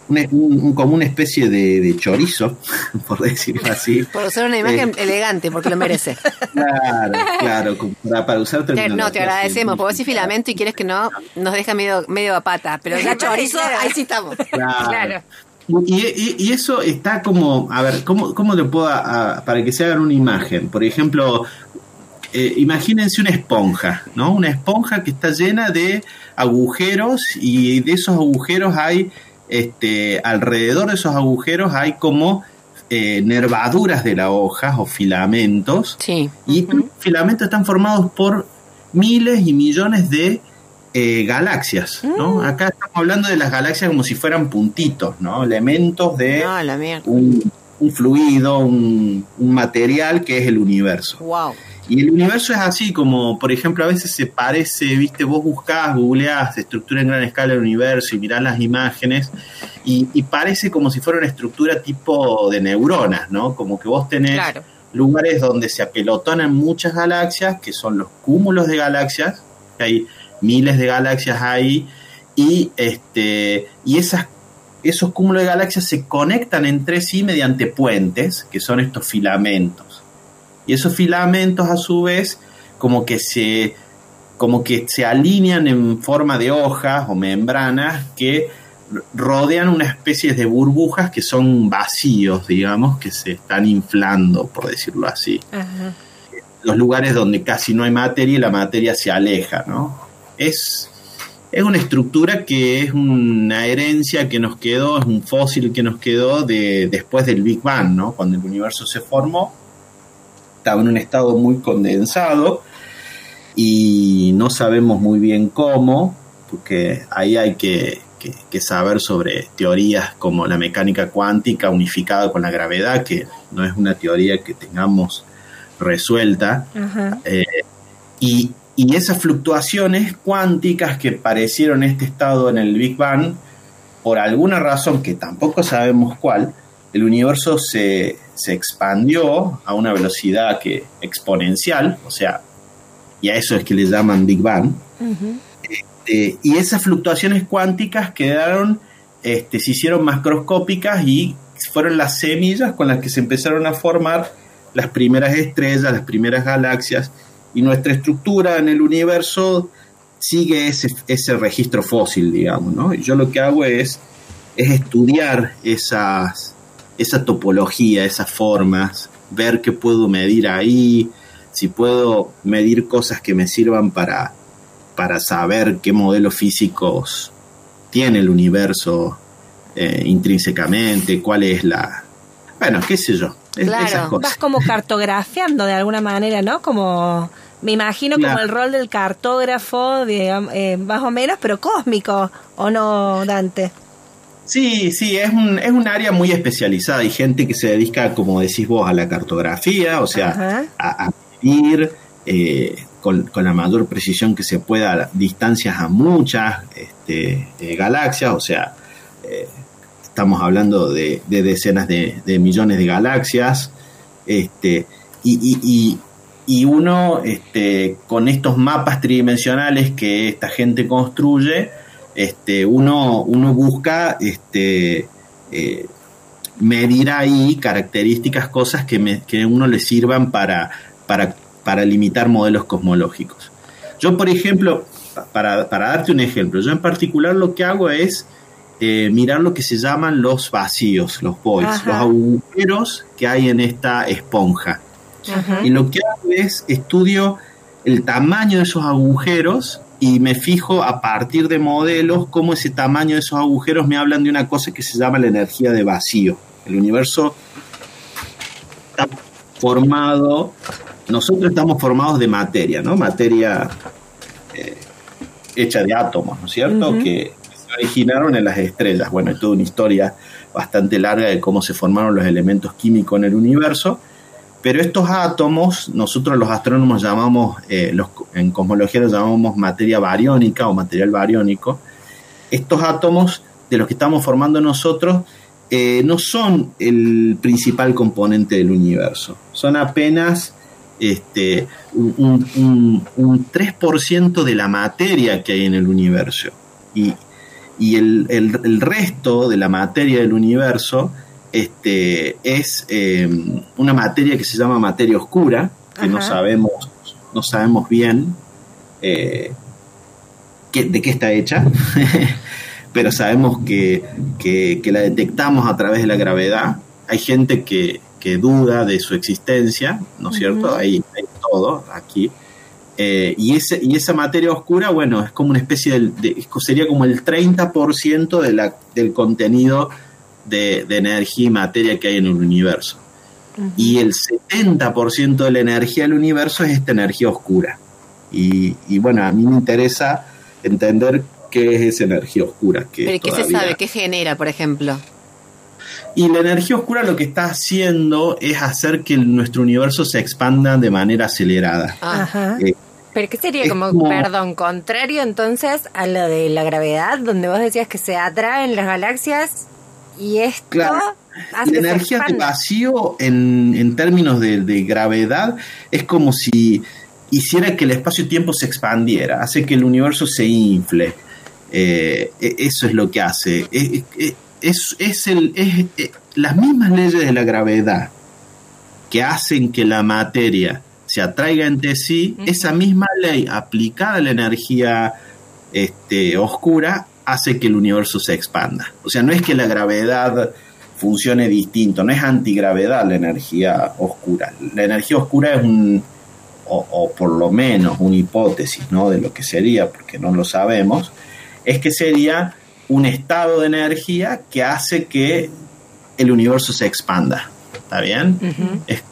una- un- un- como una especie de, de chorizo, por decirlo así. Por usar una imagen elegante, porque lo merece. Claro, claro, para, para usar no, te agradecemos, porque vos decís científica. filamento y quieres que no, nos deja medio, medio a pata. Pero ya chorizo, ahí sí estamos. Claro. Claro. Y, y- y eso está como, a ver, ¿cómo, cómo te puedo, a- para que se hagan una imagen? Por ejemplo, eh, imagínense una esponja, ¿no? Una esponja que está llena de agujeros y de esos agujeros hay, este, alrededor de esos agujeros hay como eh, nervaduras de la hoja o filamentos. Sí. Y estos filamentos están formados por miles y millones de eh, galaxias, ¿no? Acá estamos hablando de las galaxias como si fueran puntitos, ¿no? Elementos de No, mierda. un, un fluido, un, un material que es el universo. Wow. Y el universo es así, como por ejemplo a veces se parece, viste, vos buscás, googleás estructura en gran escala del universo y mirás las imágenes y, y parece como si fuera una estructura tipo de neuronas, ¿no? Como que vos tenés Claro. lugares donde se apelotonan muchas galaxias, que son los cúmulos de galaxias, que hay miles de galaxias ahí, y este y esas esos cúmulos de galaxias se conectan entre sí mediante puentes, que son estos filamentos. Y esos filamentos a su vez como que se como que se alinean en forma de hojas o membranas que rodean una especie de burbujas que son vacíos, digamos, que se están inflando, por decirlo así. Ajá. Los lugares donde casi no hay materia y la materia se aleja, ¿no? Es, es una estructura que es una herencia que nos quedó, es un fósil que nos quedó de, después del Big Bang, ¿no? Cuando el universo se formó, estaba en un estado muy condensado y no sabemos muy bien cómo, porque ahí hay que, que- que saber sobre teorías como la mecánica cuántica unificada con la gravedad, que no es una teoría que tengamos resuelta. Eh, y, y esas fluctuaciones cuánticas que parecieron este estado en el Big Bang, por alguna razón que tampoco sabemos cuál, el universo se, se expandió a una velocidad que exponencial, o sea, y a eso es que le llaman Big Bang. Este, y esas fluctuaciones cuánticas quedaron, este, se hicieron macroscópicas y fueron las semillas con las que se empezaron a formar las primeras estrellas, las primeras galaxias, y nuestra estructura en el universo sigue ese, ese registro fósil, digamos, ¿no? Y yo lo que hago es, es estudiar esas, esa topología, esas formas, ver qué puedo medir ahí, si puedo medir cosas que me sirvan para, para saber qué modelos físicos tiene el universo eh, intrínsecamente, cuál es la... Bueno, qué sé yo. Claro, esas cosas. Vas como cartografiando de alguna manera, ¿no? Como, me imagino como Claro. el rol del cartógrafo, digamos, eh, más o menos, pero cósmico, ¿o no, Dante? Sí, sí, es un, es un área muy especializada. Hay gente que se dedica, como decís vos, a la cartografía, o sea, a, a medir eh, con, con la mayor precisión que se pueda a distancias a muchas este, eh, galaxias, o sea, eh, estamos hablando de, de decenas de, millones de galaxias, este, y, y- y- y uno este, con estos mapas tridimensionales que esta gente construye, este, uno, uno busca este, eh, medir ahí características, cosas que, me, que a uno le sirvan para, para, para limitar modelos cosmológicos. Yo, por ejemplo, para, para darte un ejemplo, yo en particular lo que hago es eh, mirar lo que se llaman los vacíos, los voids, los agujeros que hay en esta esponja. Ajá. Y lo que hago es estudio el tamaño de esos agujeros y me fijo a partir de modelos cómo ese tamaño de esos agujeros me hablan de una cosa que se llama la energía de vacío. El universo está formado, nosotros estamos formados de materia, ¿no? Materia eh, hecha de átomos, ¿no es cierto? Que originaron en las estrellas. Bueno, hay toda una historia bastante larga de cómo se formaron los elementos químicos en el universo. Pero estos átomos, nosotros los astrónomos llamamos, eh, en cosmología los llamamos materia bariónica o material bariónico. Estos átomos de los que estamos formando nosotros eh, no son el principal componente del universo, son apenas este, un, un- un- un 3% de la materia que hay en el universo. Y, y el, el- el resto de la materia del universo este, es eh, una materia que se llama materia oscura, que no sabemos, no sabemos bien eh, qué- de qué está hecha, pero sabemos que, que- que la detectamos a través de la gravedad. Hay gente que, que duda de su existencia, ¿no es cierto? Hay, hay todo aquí. Eh, y, ese, y esa materia oscura, bueno, es como una especie de, sería como el 30% de la, del contenido de, de energía y materia que hay en el universo. Y el 70% de la energía del universo es esta energía oscura. Y, y bueno, a mí me interesa entender qué es esa energía oscura. Que Pero ¿y ¿qué se sabe? ¿Qué genera, por ejemplo? Y la energía oscura lo que está haciendo es hacer que nuestro universo se expanda de manera acelerada. Ah, Ajá. Eh, Pero que sería como, como- perdón, contrario entonces a lo de la gravedad, donde vos decías que se atraen las galaxias y esto Claro. hace la que se energía de vacío en, en términos de, de gravedad es como si hiciera que el espacio-tiempo se expandiera, hace que el universo se infle. Eh, e- eso es lo que hace. Eh, eh, Es, es el, es, las mismas leyes de la gravedad que hacen que la materia se atraiga entre sí, esa misma ley aplicada a la energía este, oscura hace que el universo se expanda. O sea, no es que la gravedad funcione distinto, no es antigravedad la energía oscura. La energía oscura es un, o, o por lo menos una hipótesis ¿no? de lo que sería, porque no lo sabemos, es que sería un estado de energía que hace que el universo se expanda. ¿Está bien? Es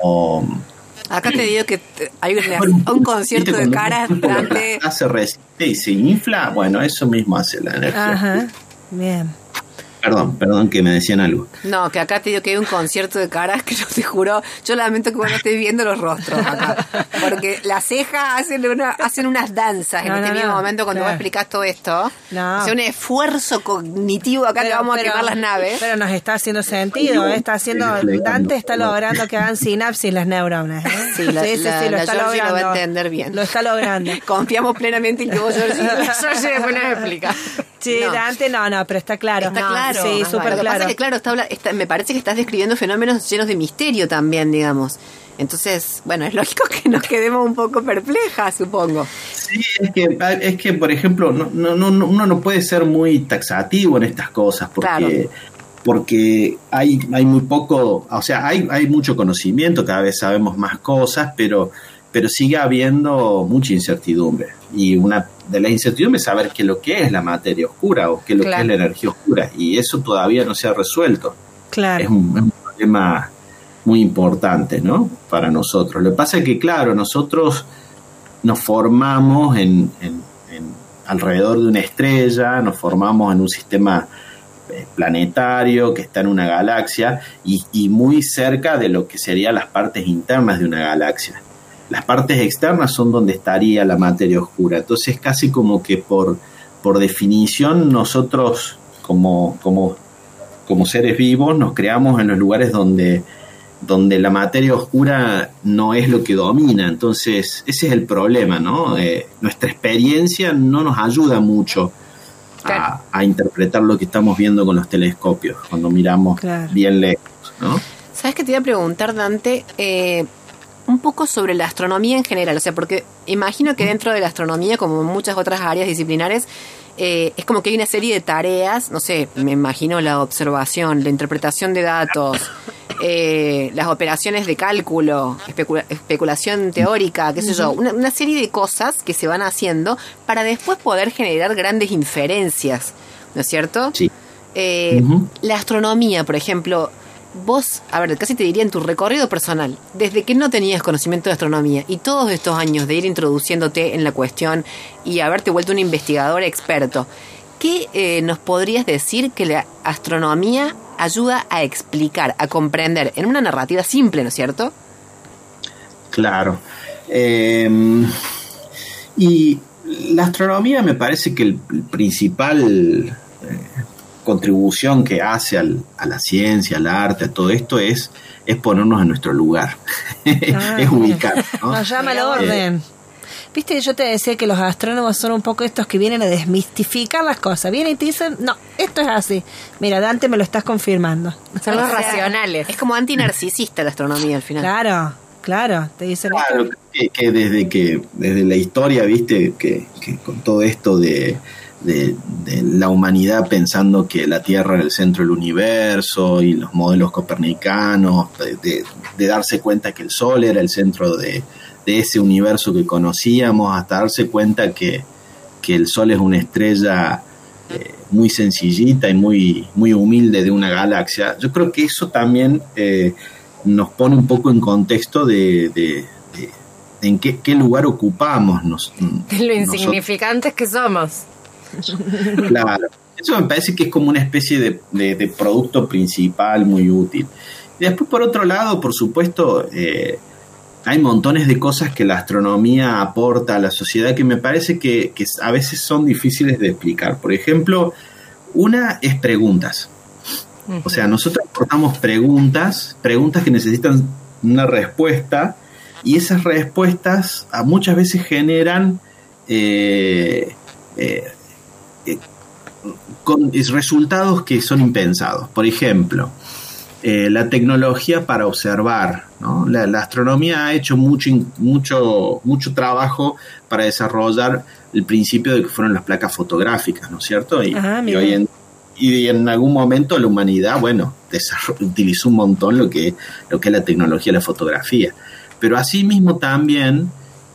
como... Acá te digo que hay Bueno, un concierto ¿viste de caras un plata se resiste y se infla, bueno, eso mismo hace la energía. Ajá. Bien. Perdón, perdón que me decían algo. No, que acá te digo que hay un concierto de caras que no te juro. Yo lamento que vos no estés viendo los rostros acá. Porque las cejas hacen, una, hacen unas danzas en No, este no, mismo no, momento cuando claro. vos explicás todo esto. No. O sea, un esfuerzo cognitivo acá que Pero- vamos a quemar las naves. Pero nos está haciendo sentido, ¿eh? está haciendo, Dante está logrando que hagan sinapsis las neuronas. ¿eh? Sí, la- la- la Georgie lo va a entender bien. Lo está logrando. Confiamos plenamente en que vos, Georgie, después nos explica. Sí, No. Dante no, no, pero está claro. Está No, claro. Sí, súper vale. Lo que pasa claro. es que, claro, está, habla- está- me parece que estás describiendo fenómenos llenos de misterio también, digamos. Entonces, bueno, es lógico que nos quedemos un poco perplejas, supongo. Sí, es que, es que por ejemplo, no, no, no, no- uno no puede ser muy taxativo en estas cosas porque, Claro. porque hay, hay muy poco, o sea, hay, hay mucho conocimiento, cada vez sabemos más cosas, pero, pero sigue habiendo mucha incertidumbre. Y una de las incertidumbres es saber qué es lo que es la materia oscura o qué es lo Claro. que es la energía oscura. Y eso todavía no se ha resuelto. Claro. es un, es un problema muy importante, ¿no? Para nosotros. Lo que pasa es que, claro, nosotros nos formamos en, en- en- alrededor de una estrella, nos formamos en un sistema eh, planetario que está en una galaxia y, y muy cerca de lo que serían las partes internas de una galaxia. Las partes externas son donde estaría la materia oscura. Entonces, casi como que por, por definición, nosotros como, como como seres vivos nos creamos en los lugares donde, donde la materia oscura no es lo que domina. Entonces, ese es el problema, ¿no? Eh, nuestra experiencia no nos ayuda mucho a, a interpretar lo que estamos viendo con los telescopios, cuando miramos Claro. bien lejos, ¿no? ¿Sabes qué te iba a preguntar, Dante? Eh, un poco sobre la astronomía en general, o sea, porque imagino que dentro de la astronomía, como en muchas otras áreas disciplinares, eh, es como que hay una serie de tareas, no sé, me imagino la observación, la interpretación de datos, eh, las operaciones de cálculo, especula- especulación teórica, qué sé yo, una, una serie de cosas que se van haciendo para después poder generar grandes inferencias, ¿no es cierto? Sí. Eh. La astronomía, por ejemplo, vos, a ver, casi te diría en tu recorrido personal, desde que no tenías conocimiento de astronomía y todos estos años de ir introduciéndote en la cuestión y haberte vuelto un investigador experto, ¿qué eh, nos podrías decir que la astronomía ayuda a explicar, a comprender en una narrativa simple, ¿no es cierto? Claro. Eh, y la astronomía me parece que el, el principal eh, contribución que hace al- a la ciencia, al arte, a todo esto es, es ponernos en nuestro lugar, Ah, es ubicar. ¿no? Nos llama al Eh, orden. Viste, yo te decía que los astrónomos son un poco estos que vienen a desmistificar las cosas. Vienen y te dicen, no, esto es así. Mira, Dante me lo estás confirmando. Son los racionales. Es como antinarcisista la astronomía al final. Claro, claro. Te dicen Claro, que, que desde que desde la historia, viste, que, que con todo esto de, de- de la humanidad pensando que la Tierra era el centro del universo y los modelos copernicanos, de, de- de darse cuenta que el Sol era el centro de, ese universo que conocíamos, hasta darse cuenta que, que el Sol es una estrella eh, muy sencillita y muy, muy humilde de una galaxia. Yo creo que eso también eh, nos pone un poco en contexto de, en qué, qué lugar ocupamos. Nos, lo nosotros. insignificantes que somos. Claro. Eso me parece que es como una especie de, de- de producto principal muy útil. Y después, por otro lado, por supuesto, eh, hay montones de cosas que la astronomía aporta a la sociedad que me parece que, que a veces son difíciles de explicar. Por ejemplo, una es preguntas. O sea, nosotros aportamos preguntas, preguntas que necesitan una respuesta, y esas respuestas a muchas veces generan eh, eh, con es- resultados que son impensados. Por ejemplo, eh, la tecnología para observar. ¿no? La, la astronomía ha hecho mucho, mucho, mucho trabajo para desarrollar el principio de que fueron las placas fotográficas, ¿no es cierto? Y, Ah, y hoy en, y en algún momento la humanidad, bueno, utilizó un montón lo que, lo que es la tecnología de la fotografía. Pero asimismo también,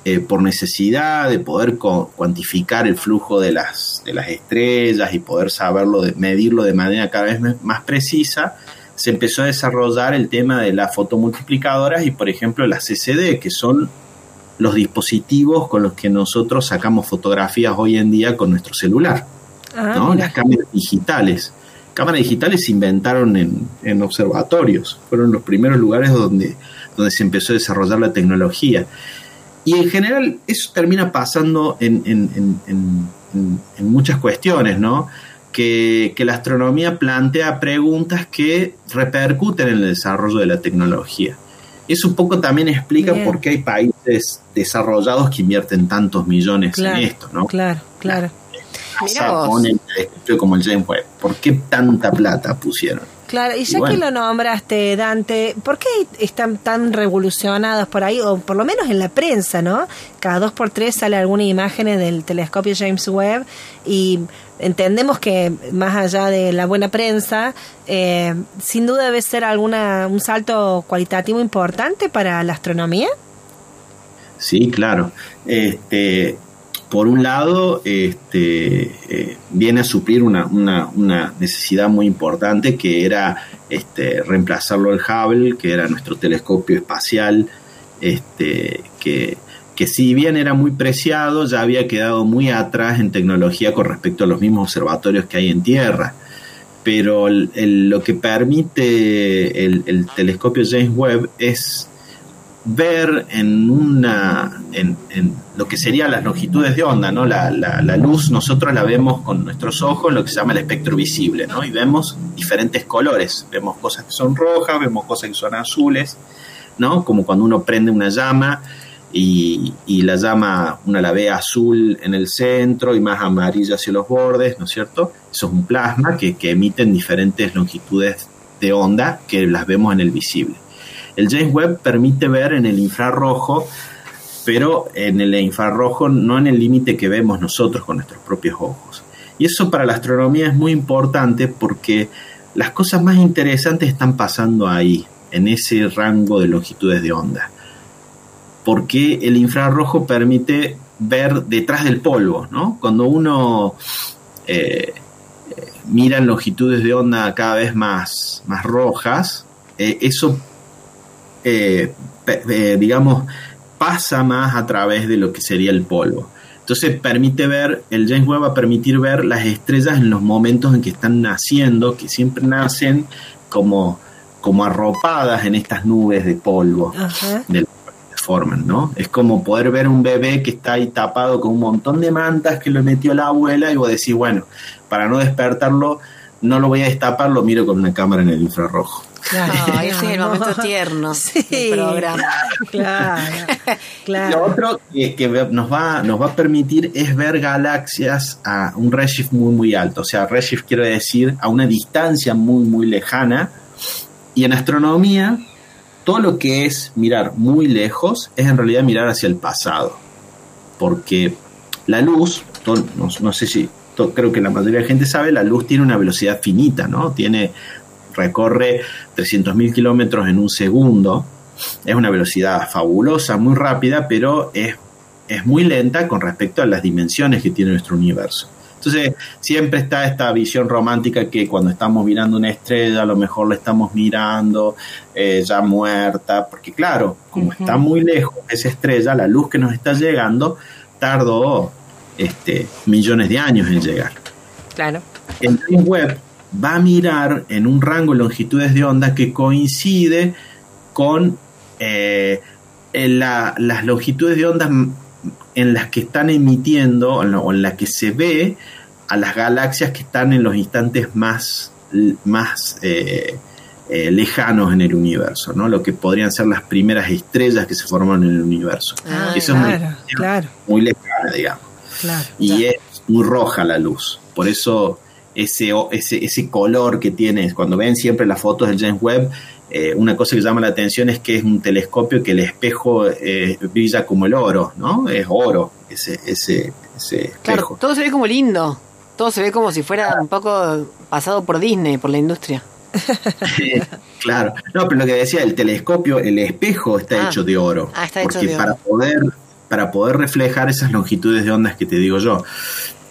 eh, por necesidad de poder cuantificar el flujo de las, de las estrellas y poder saberlo, de, medirlo de manera cada vez más precisa, se empezó a desarrollar el tema de las fotomultiplicadoras y, por ejemplo, las CCD, que son los dispositivos con los que nosotros sacamos fotografías hoy en día con nuestro celular. Ah, ¿no? Las cámaras digitales. Cámaras digitales se inventaron en, en observatorios, fueron los primeros lugares donde, donde se empezó a desarrollar la tecnología. Y en general eso termina pasando en, en- en- en- en- en muchas cuestiones, ¿no? Que, que la astronomía plantea preguntas que repercuten en el desarrollo de la tecnología. Eso un poco también explica Bien. por qué hay países desarrollados que invierten tantos millones Claro, en esto, ¿no? claro, claro. Vos. pone el telescopio como el James Webb. ¿Por qué tanta plata pusieron? Claro, y ya Y bueno. que lo nombraste, Dante, ¿por qué están tan revolucionados por ahí? O por lo menos en la prensa, ¿no? Cada dos por tres sale alguna imagen del telescopio James Webb y entendemos que más allá de la buena prensa, eh, sin duda debe ser alguna un salto cualitativo importante para la astronomía. Sí, claro. Este, por un lado, este, eh, viene a suplir una, necesidad muy importante que era este, reemplazarlo al Hubble, que era nuestro telescopio espacial, este, que, si bien era muy preciado, ya había quedado muy atrás en tecnología con respecto a los mismos observatorios que hay en Tierra. Pero lo que permite el telescopio James Webb es ver en una en, en lo que serían las longitudes de onda, ¿no? La, la- luz nosotros la vemos con nuestros ojos lo que se llama el espectro visible, ¿no? Y vemos diferentes colores, vemos cosas que son rojas, vemos cosas que son azules, ¿no? Como cuando uno prende una llama y, y la llama, una la ve azul en el centro y más amarilla hacia los bordes, ¿no es cierto? Eso es un plasma que, que emiten diferentes longitudes de onda que las vemos en el visible. El James Webb permite ver en el infrarrojo, pero en el infrarrojo no en el límite que vemos nosotros con nuestros propios ojos. Y eso para la astronomía es muy importante porque las cosas más interesantes están pasando ahí, en ese rango de longitudes de onda. Porque el infrarrojo permite ver detrás del polvo, ¿no? Cuando uno eh, mira longitudes de onda cada vez más, más rojas, eh, eso eh, eh, digamos, pasa más a través de lo que sería el polvo. Entonces permite ver, el James Webb va a permitir ver las estrellas en los momentos en que están naciendo, que siempre nacen como, como arropadas en estas nubes de polvo Ajá. que forman, ¿no? Es como poder ver un bebé que está ahí tapado con un montón de mantas que lo metió la abuela y vos decís, bueno, para no despertarlo, no lo voy a destapar, lo miro con una cámara en el infrarrojo. Claro. Ese es el momento tierno Sí. del programa. Claro, Lo claro. otro que, que nos, va, nos va a permitir es ver galaxias a un redshift muy, muy alto. O sea, redshift quiere decir a una distancia muy, muy lejana. Y en astronomía, todo lo que es mirar muy lejos es en realidad mirar hacia el pasado. Porque la luz, no, no sé si, creo que la mayoría de la gente sabe, la luz tiene una velocidad finita, ¿no? Tiene, recorre 300.000 kilómetros en un segundo. Es una velocidad fabulosa, muy rápida, pero es, es muy lenta con respecto a las dimensiones que tiene nuestro universo. Entonces, siempre está esta visión romántica que cuando estamos mirando una estrella, a lo mejor la estamos mirando eh, ya muerta, porque claro, como está muy lejos esa estrella, la luz que nos está llegando tardó este, millones de años en llegar Claro. Webb va a mirar en un rango de longitudes de onda que coincide con eh, la- las longitudes de onda en las que están emitiendo o en, las que se ve a las galaxias que están en los instantes más, más eh, eh, lejanos en el universo, ¿no? lo que podrían ser las primeras estrellas que se forman en el universo. Ah, Eso es muy- Claro, claro, muy lejana, digamos claro. y es muy roja la luz. Por eso ese, ese, ese color que tiene. Cuando ven siempre las fotos del James Webb, eh, una cosa que llama la atención es que es un telescopio que el espejo eh, brilla como el oro, ¿no? Es oro ese, ese, ese espejo. Claro, todo se ve como lindo. Todo se ve como si fuera un poco pasado por Disney, por la industria. claro. No, pero lo que decía, el telescopio, el espejo está Ah. hecho de oro. Ah, está hecho porque de para oro. poder para poder reflejar esas longitudes de ondas que te digo yo.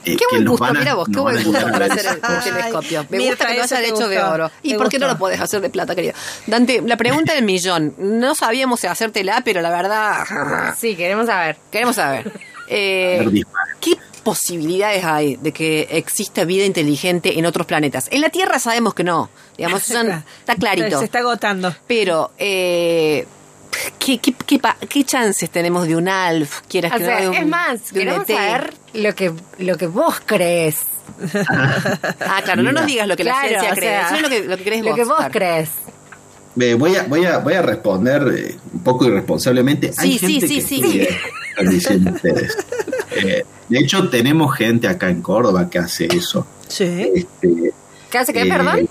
Eh, Qué buen gusto, mira vos, qué buen gusto para hacer el cosas. telescopio. Me gusta que lo te hecho de oro. ¿Y te por qué no lo podés hacer de plata, querido? Dante, la pregunta del millón. No sabíamos si hacértela, pero la verdad... Sí, queremos saber. Queremos saber. Eh. ¿Qué posibilidades hay de que exista vida inteligente en otros planetas? En la Tierra sabemos que no. Digamos, está clarito. Se está agotando. Pero, eh, ¿qué, qué, qué, chances tenemos de un ALF? Quieras O que sea, no, de un- es más, de queremos ET? saber lo que, lo que vos crees. Ah, claro, no nos digas lo que la ciencia o cree. sea, Eso es lo que, lo que crees Lo vos. que vos claro. crees. Eh, voy, a, voy, a, voy a responder eh, un poco irresponsablemente. Hay Sí, sí, gente sí, que sí. diciendo ustedes. Eh, de hecho, tenemos gente acá en Córdoba que hace eso. Sí. Este, ¿Qué hace qué, eh, perdón?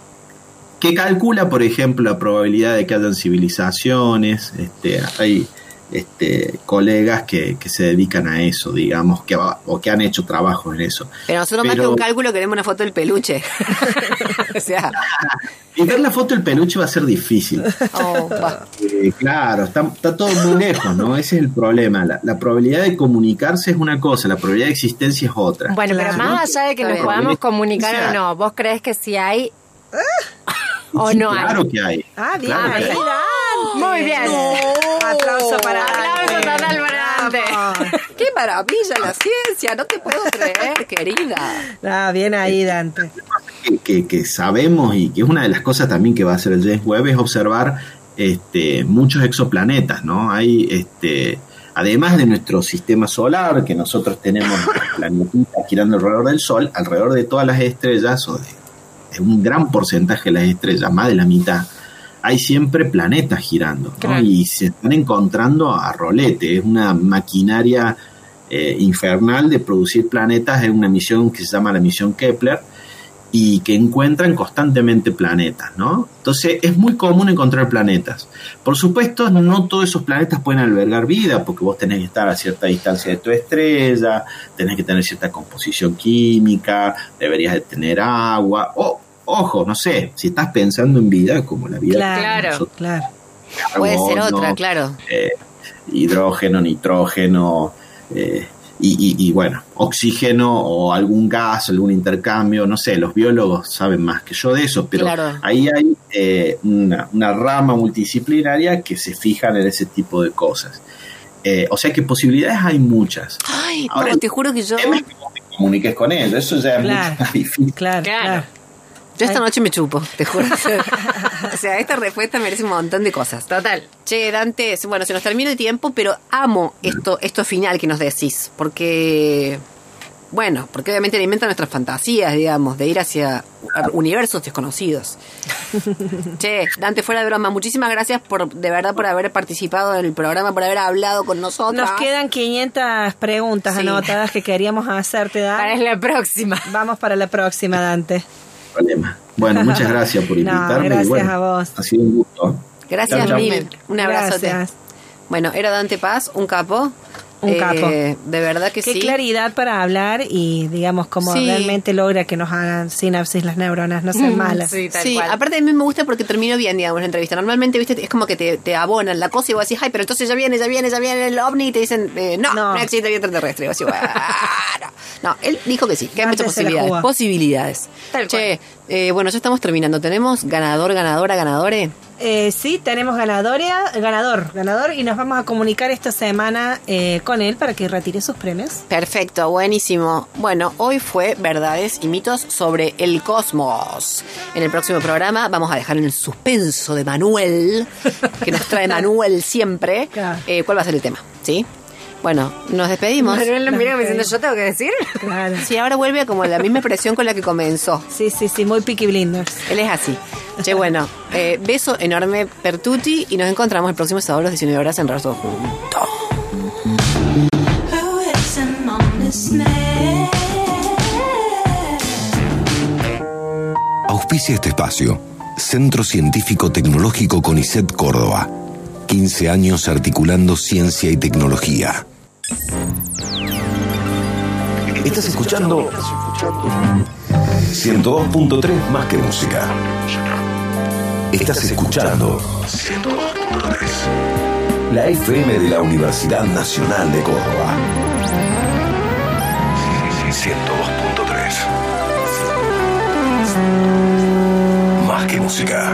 Que calcula, por ejemplo, la probabilidad de que hayan civilizaciones. Este, hay este, colegas que, que se dedican a eso, digamos, que, va- o que han hecho trabajo en eso. Pero nosotros más que Pero- un cálculo queremos una foto del peluche. o sea, Y ver la foto del peluche va a ser difícil. oh. Eh, claro, está, está todo muy lejos, ¿no? Ese es el problema. La, la probabilidad de comunicarse es una cosa, la probabilidad de existencia es otra. Bueno, pero más allá de que nos podamos comunicar o no, ¿vos crees que sí hay o Sí, no claro hay? que hay. Ah, bien. Claro hay. Dante. Muy bien. Aplauso para Aplauso Dante. para Dante. Vamos. ¡Qué maravilla la ciencia! No te puedo creer, querida. Ah, bien ahí, Dante. que, que- que sabemos y que es una de las cosas también que va a hacer el James Webb es observar este, muchos exoplanetas, ¿no? Hay, este, además de nuestro sistema solar, que nosotros tenemos planetitas girando alrededor del Sol, alrededor de todas las estrellas, o de, de un gran porcentaje de las estrellas, más de la mitad, hay siempre planetas girando. Y se están encontrando a rolete, es una maquinaria eh, infernal de producir planetas, es una misión que se llama la misión Kepler, y que encuentran constantemente planetas, ¿no? Entonces es muy común encontrar planetas. Por supuesto, no todos esos planetas pueden albergar vida, porque vos tenés que estar a cierta distancia de tu estrella, tenés que tener cierta composición química, deberías de tener agua, o, ojo, no sé, si estás pensando en vida como la vida Claro, nosotros, claro. Puede ser carbono, otra, claro. eh, hidrógeno, nitrógeno, eh, y, y- y, bueno, oxígeno o algún gas, algún intercambio, no sé, los biólogos saben más que yo de eso, pero Claro. ahí hay eh, una, una rama multidisciplinaria que se fijan en ese tipo de cosas. Eh, o sea que posibilidades hay muchas. Ay, Ahora, no, te juro que yo... Es que vos te comuniques con ellos, eso ya es Claro. más difícil. Claro, Claro. claro. Yo esta noche me chupo, te juro. o sea, esta respuesta merece un montón de cosas. Total. Che, Dante, bueno, se nos termina el tiempo, pero amo esto, esto final que nos decís, porque, bueno, porque obviamente alimenta nuestras fantasías, digamos, de ir hacia universos desconocidos. che, Dante, fuera de broma, muchísimas gracias por, de verdad, por haber participado en el programa, por haber hablado con nosotros. Nos quedan 500 preguntas Sí. anotadas que queríamos hacerte, Para Dan. la próxima. Vamos para la próxima, Dante. Problema. Bueno, muchas gracias por No, invitarme. y gracias bueno, a vos. Ha sido un gusto. Gracias Chau, chau. mil. Un. Gracias. Bueno, era Dante Paz, un capo. Un Eh, capo. De verdad que Qué sí. claridad para hablar y digamos cómo Sí. realmente logra que nos hagan sinapsis las neuronas, no sean malas. Sí, tal Sí, cual. aparte a mí me gusta porque termino bien, digamos, la entrevista. Normalmente, viste, es como que te, te abonan la cosa y vos decís, ay, pero entonces ya viene, ya viene, ya viene el ovni y te dicen, eh, no, no, No. existe vida extraterrestre. Y vos decís, bueno. No, él dijo que sí, que hay muchas posibilidades. Posibilidades. Tal che, eh, bueno, ya estamos terminando. ¿Tenemos ganador, ganadora, ganadores? Eh, sí, tenemos ganadora, ganador, ganador y nos vamos a comunicar esta semana eh, con él para que retire sus premios. Perfecto, buenísimo. Bueno, hoy fue verdades y mitos sobre el cosmos. En el próximo programa vamos a dejar en el suspenso de Manuel, que nos trae Manuel siempre, Claro. eh, cuál va a ser el tema, ¿sí? Bueno, nos despedimos. Manuel lo mira diciendo. ¿yo tengo que decir? Claro. Sí, ahora vuelve a como la misma expresión con la que comenzó. Sí, sí, sí, muy Blinders. Él es así. Che, bueno, eh, beso enorme per tutti y nos encontramos el próximo sábado a las 19 horas en Rato Juntos. Auspicia este espacio. Centro Científico Tecnológico CONICET Córdoba. 15 años articulando ciencia y tecnología. Estás escuchando 102.3 más que música. Estás escuchando 102.3. La FM de la Universidad Nacional de Córdoba. 102.3. Más que música.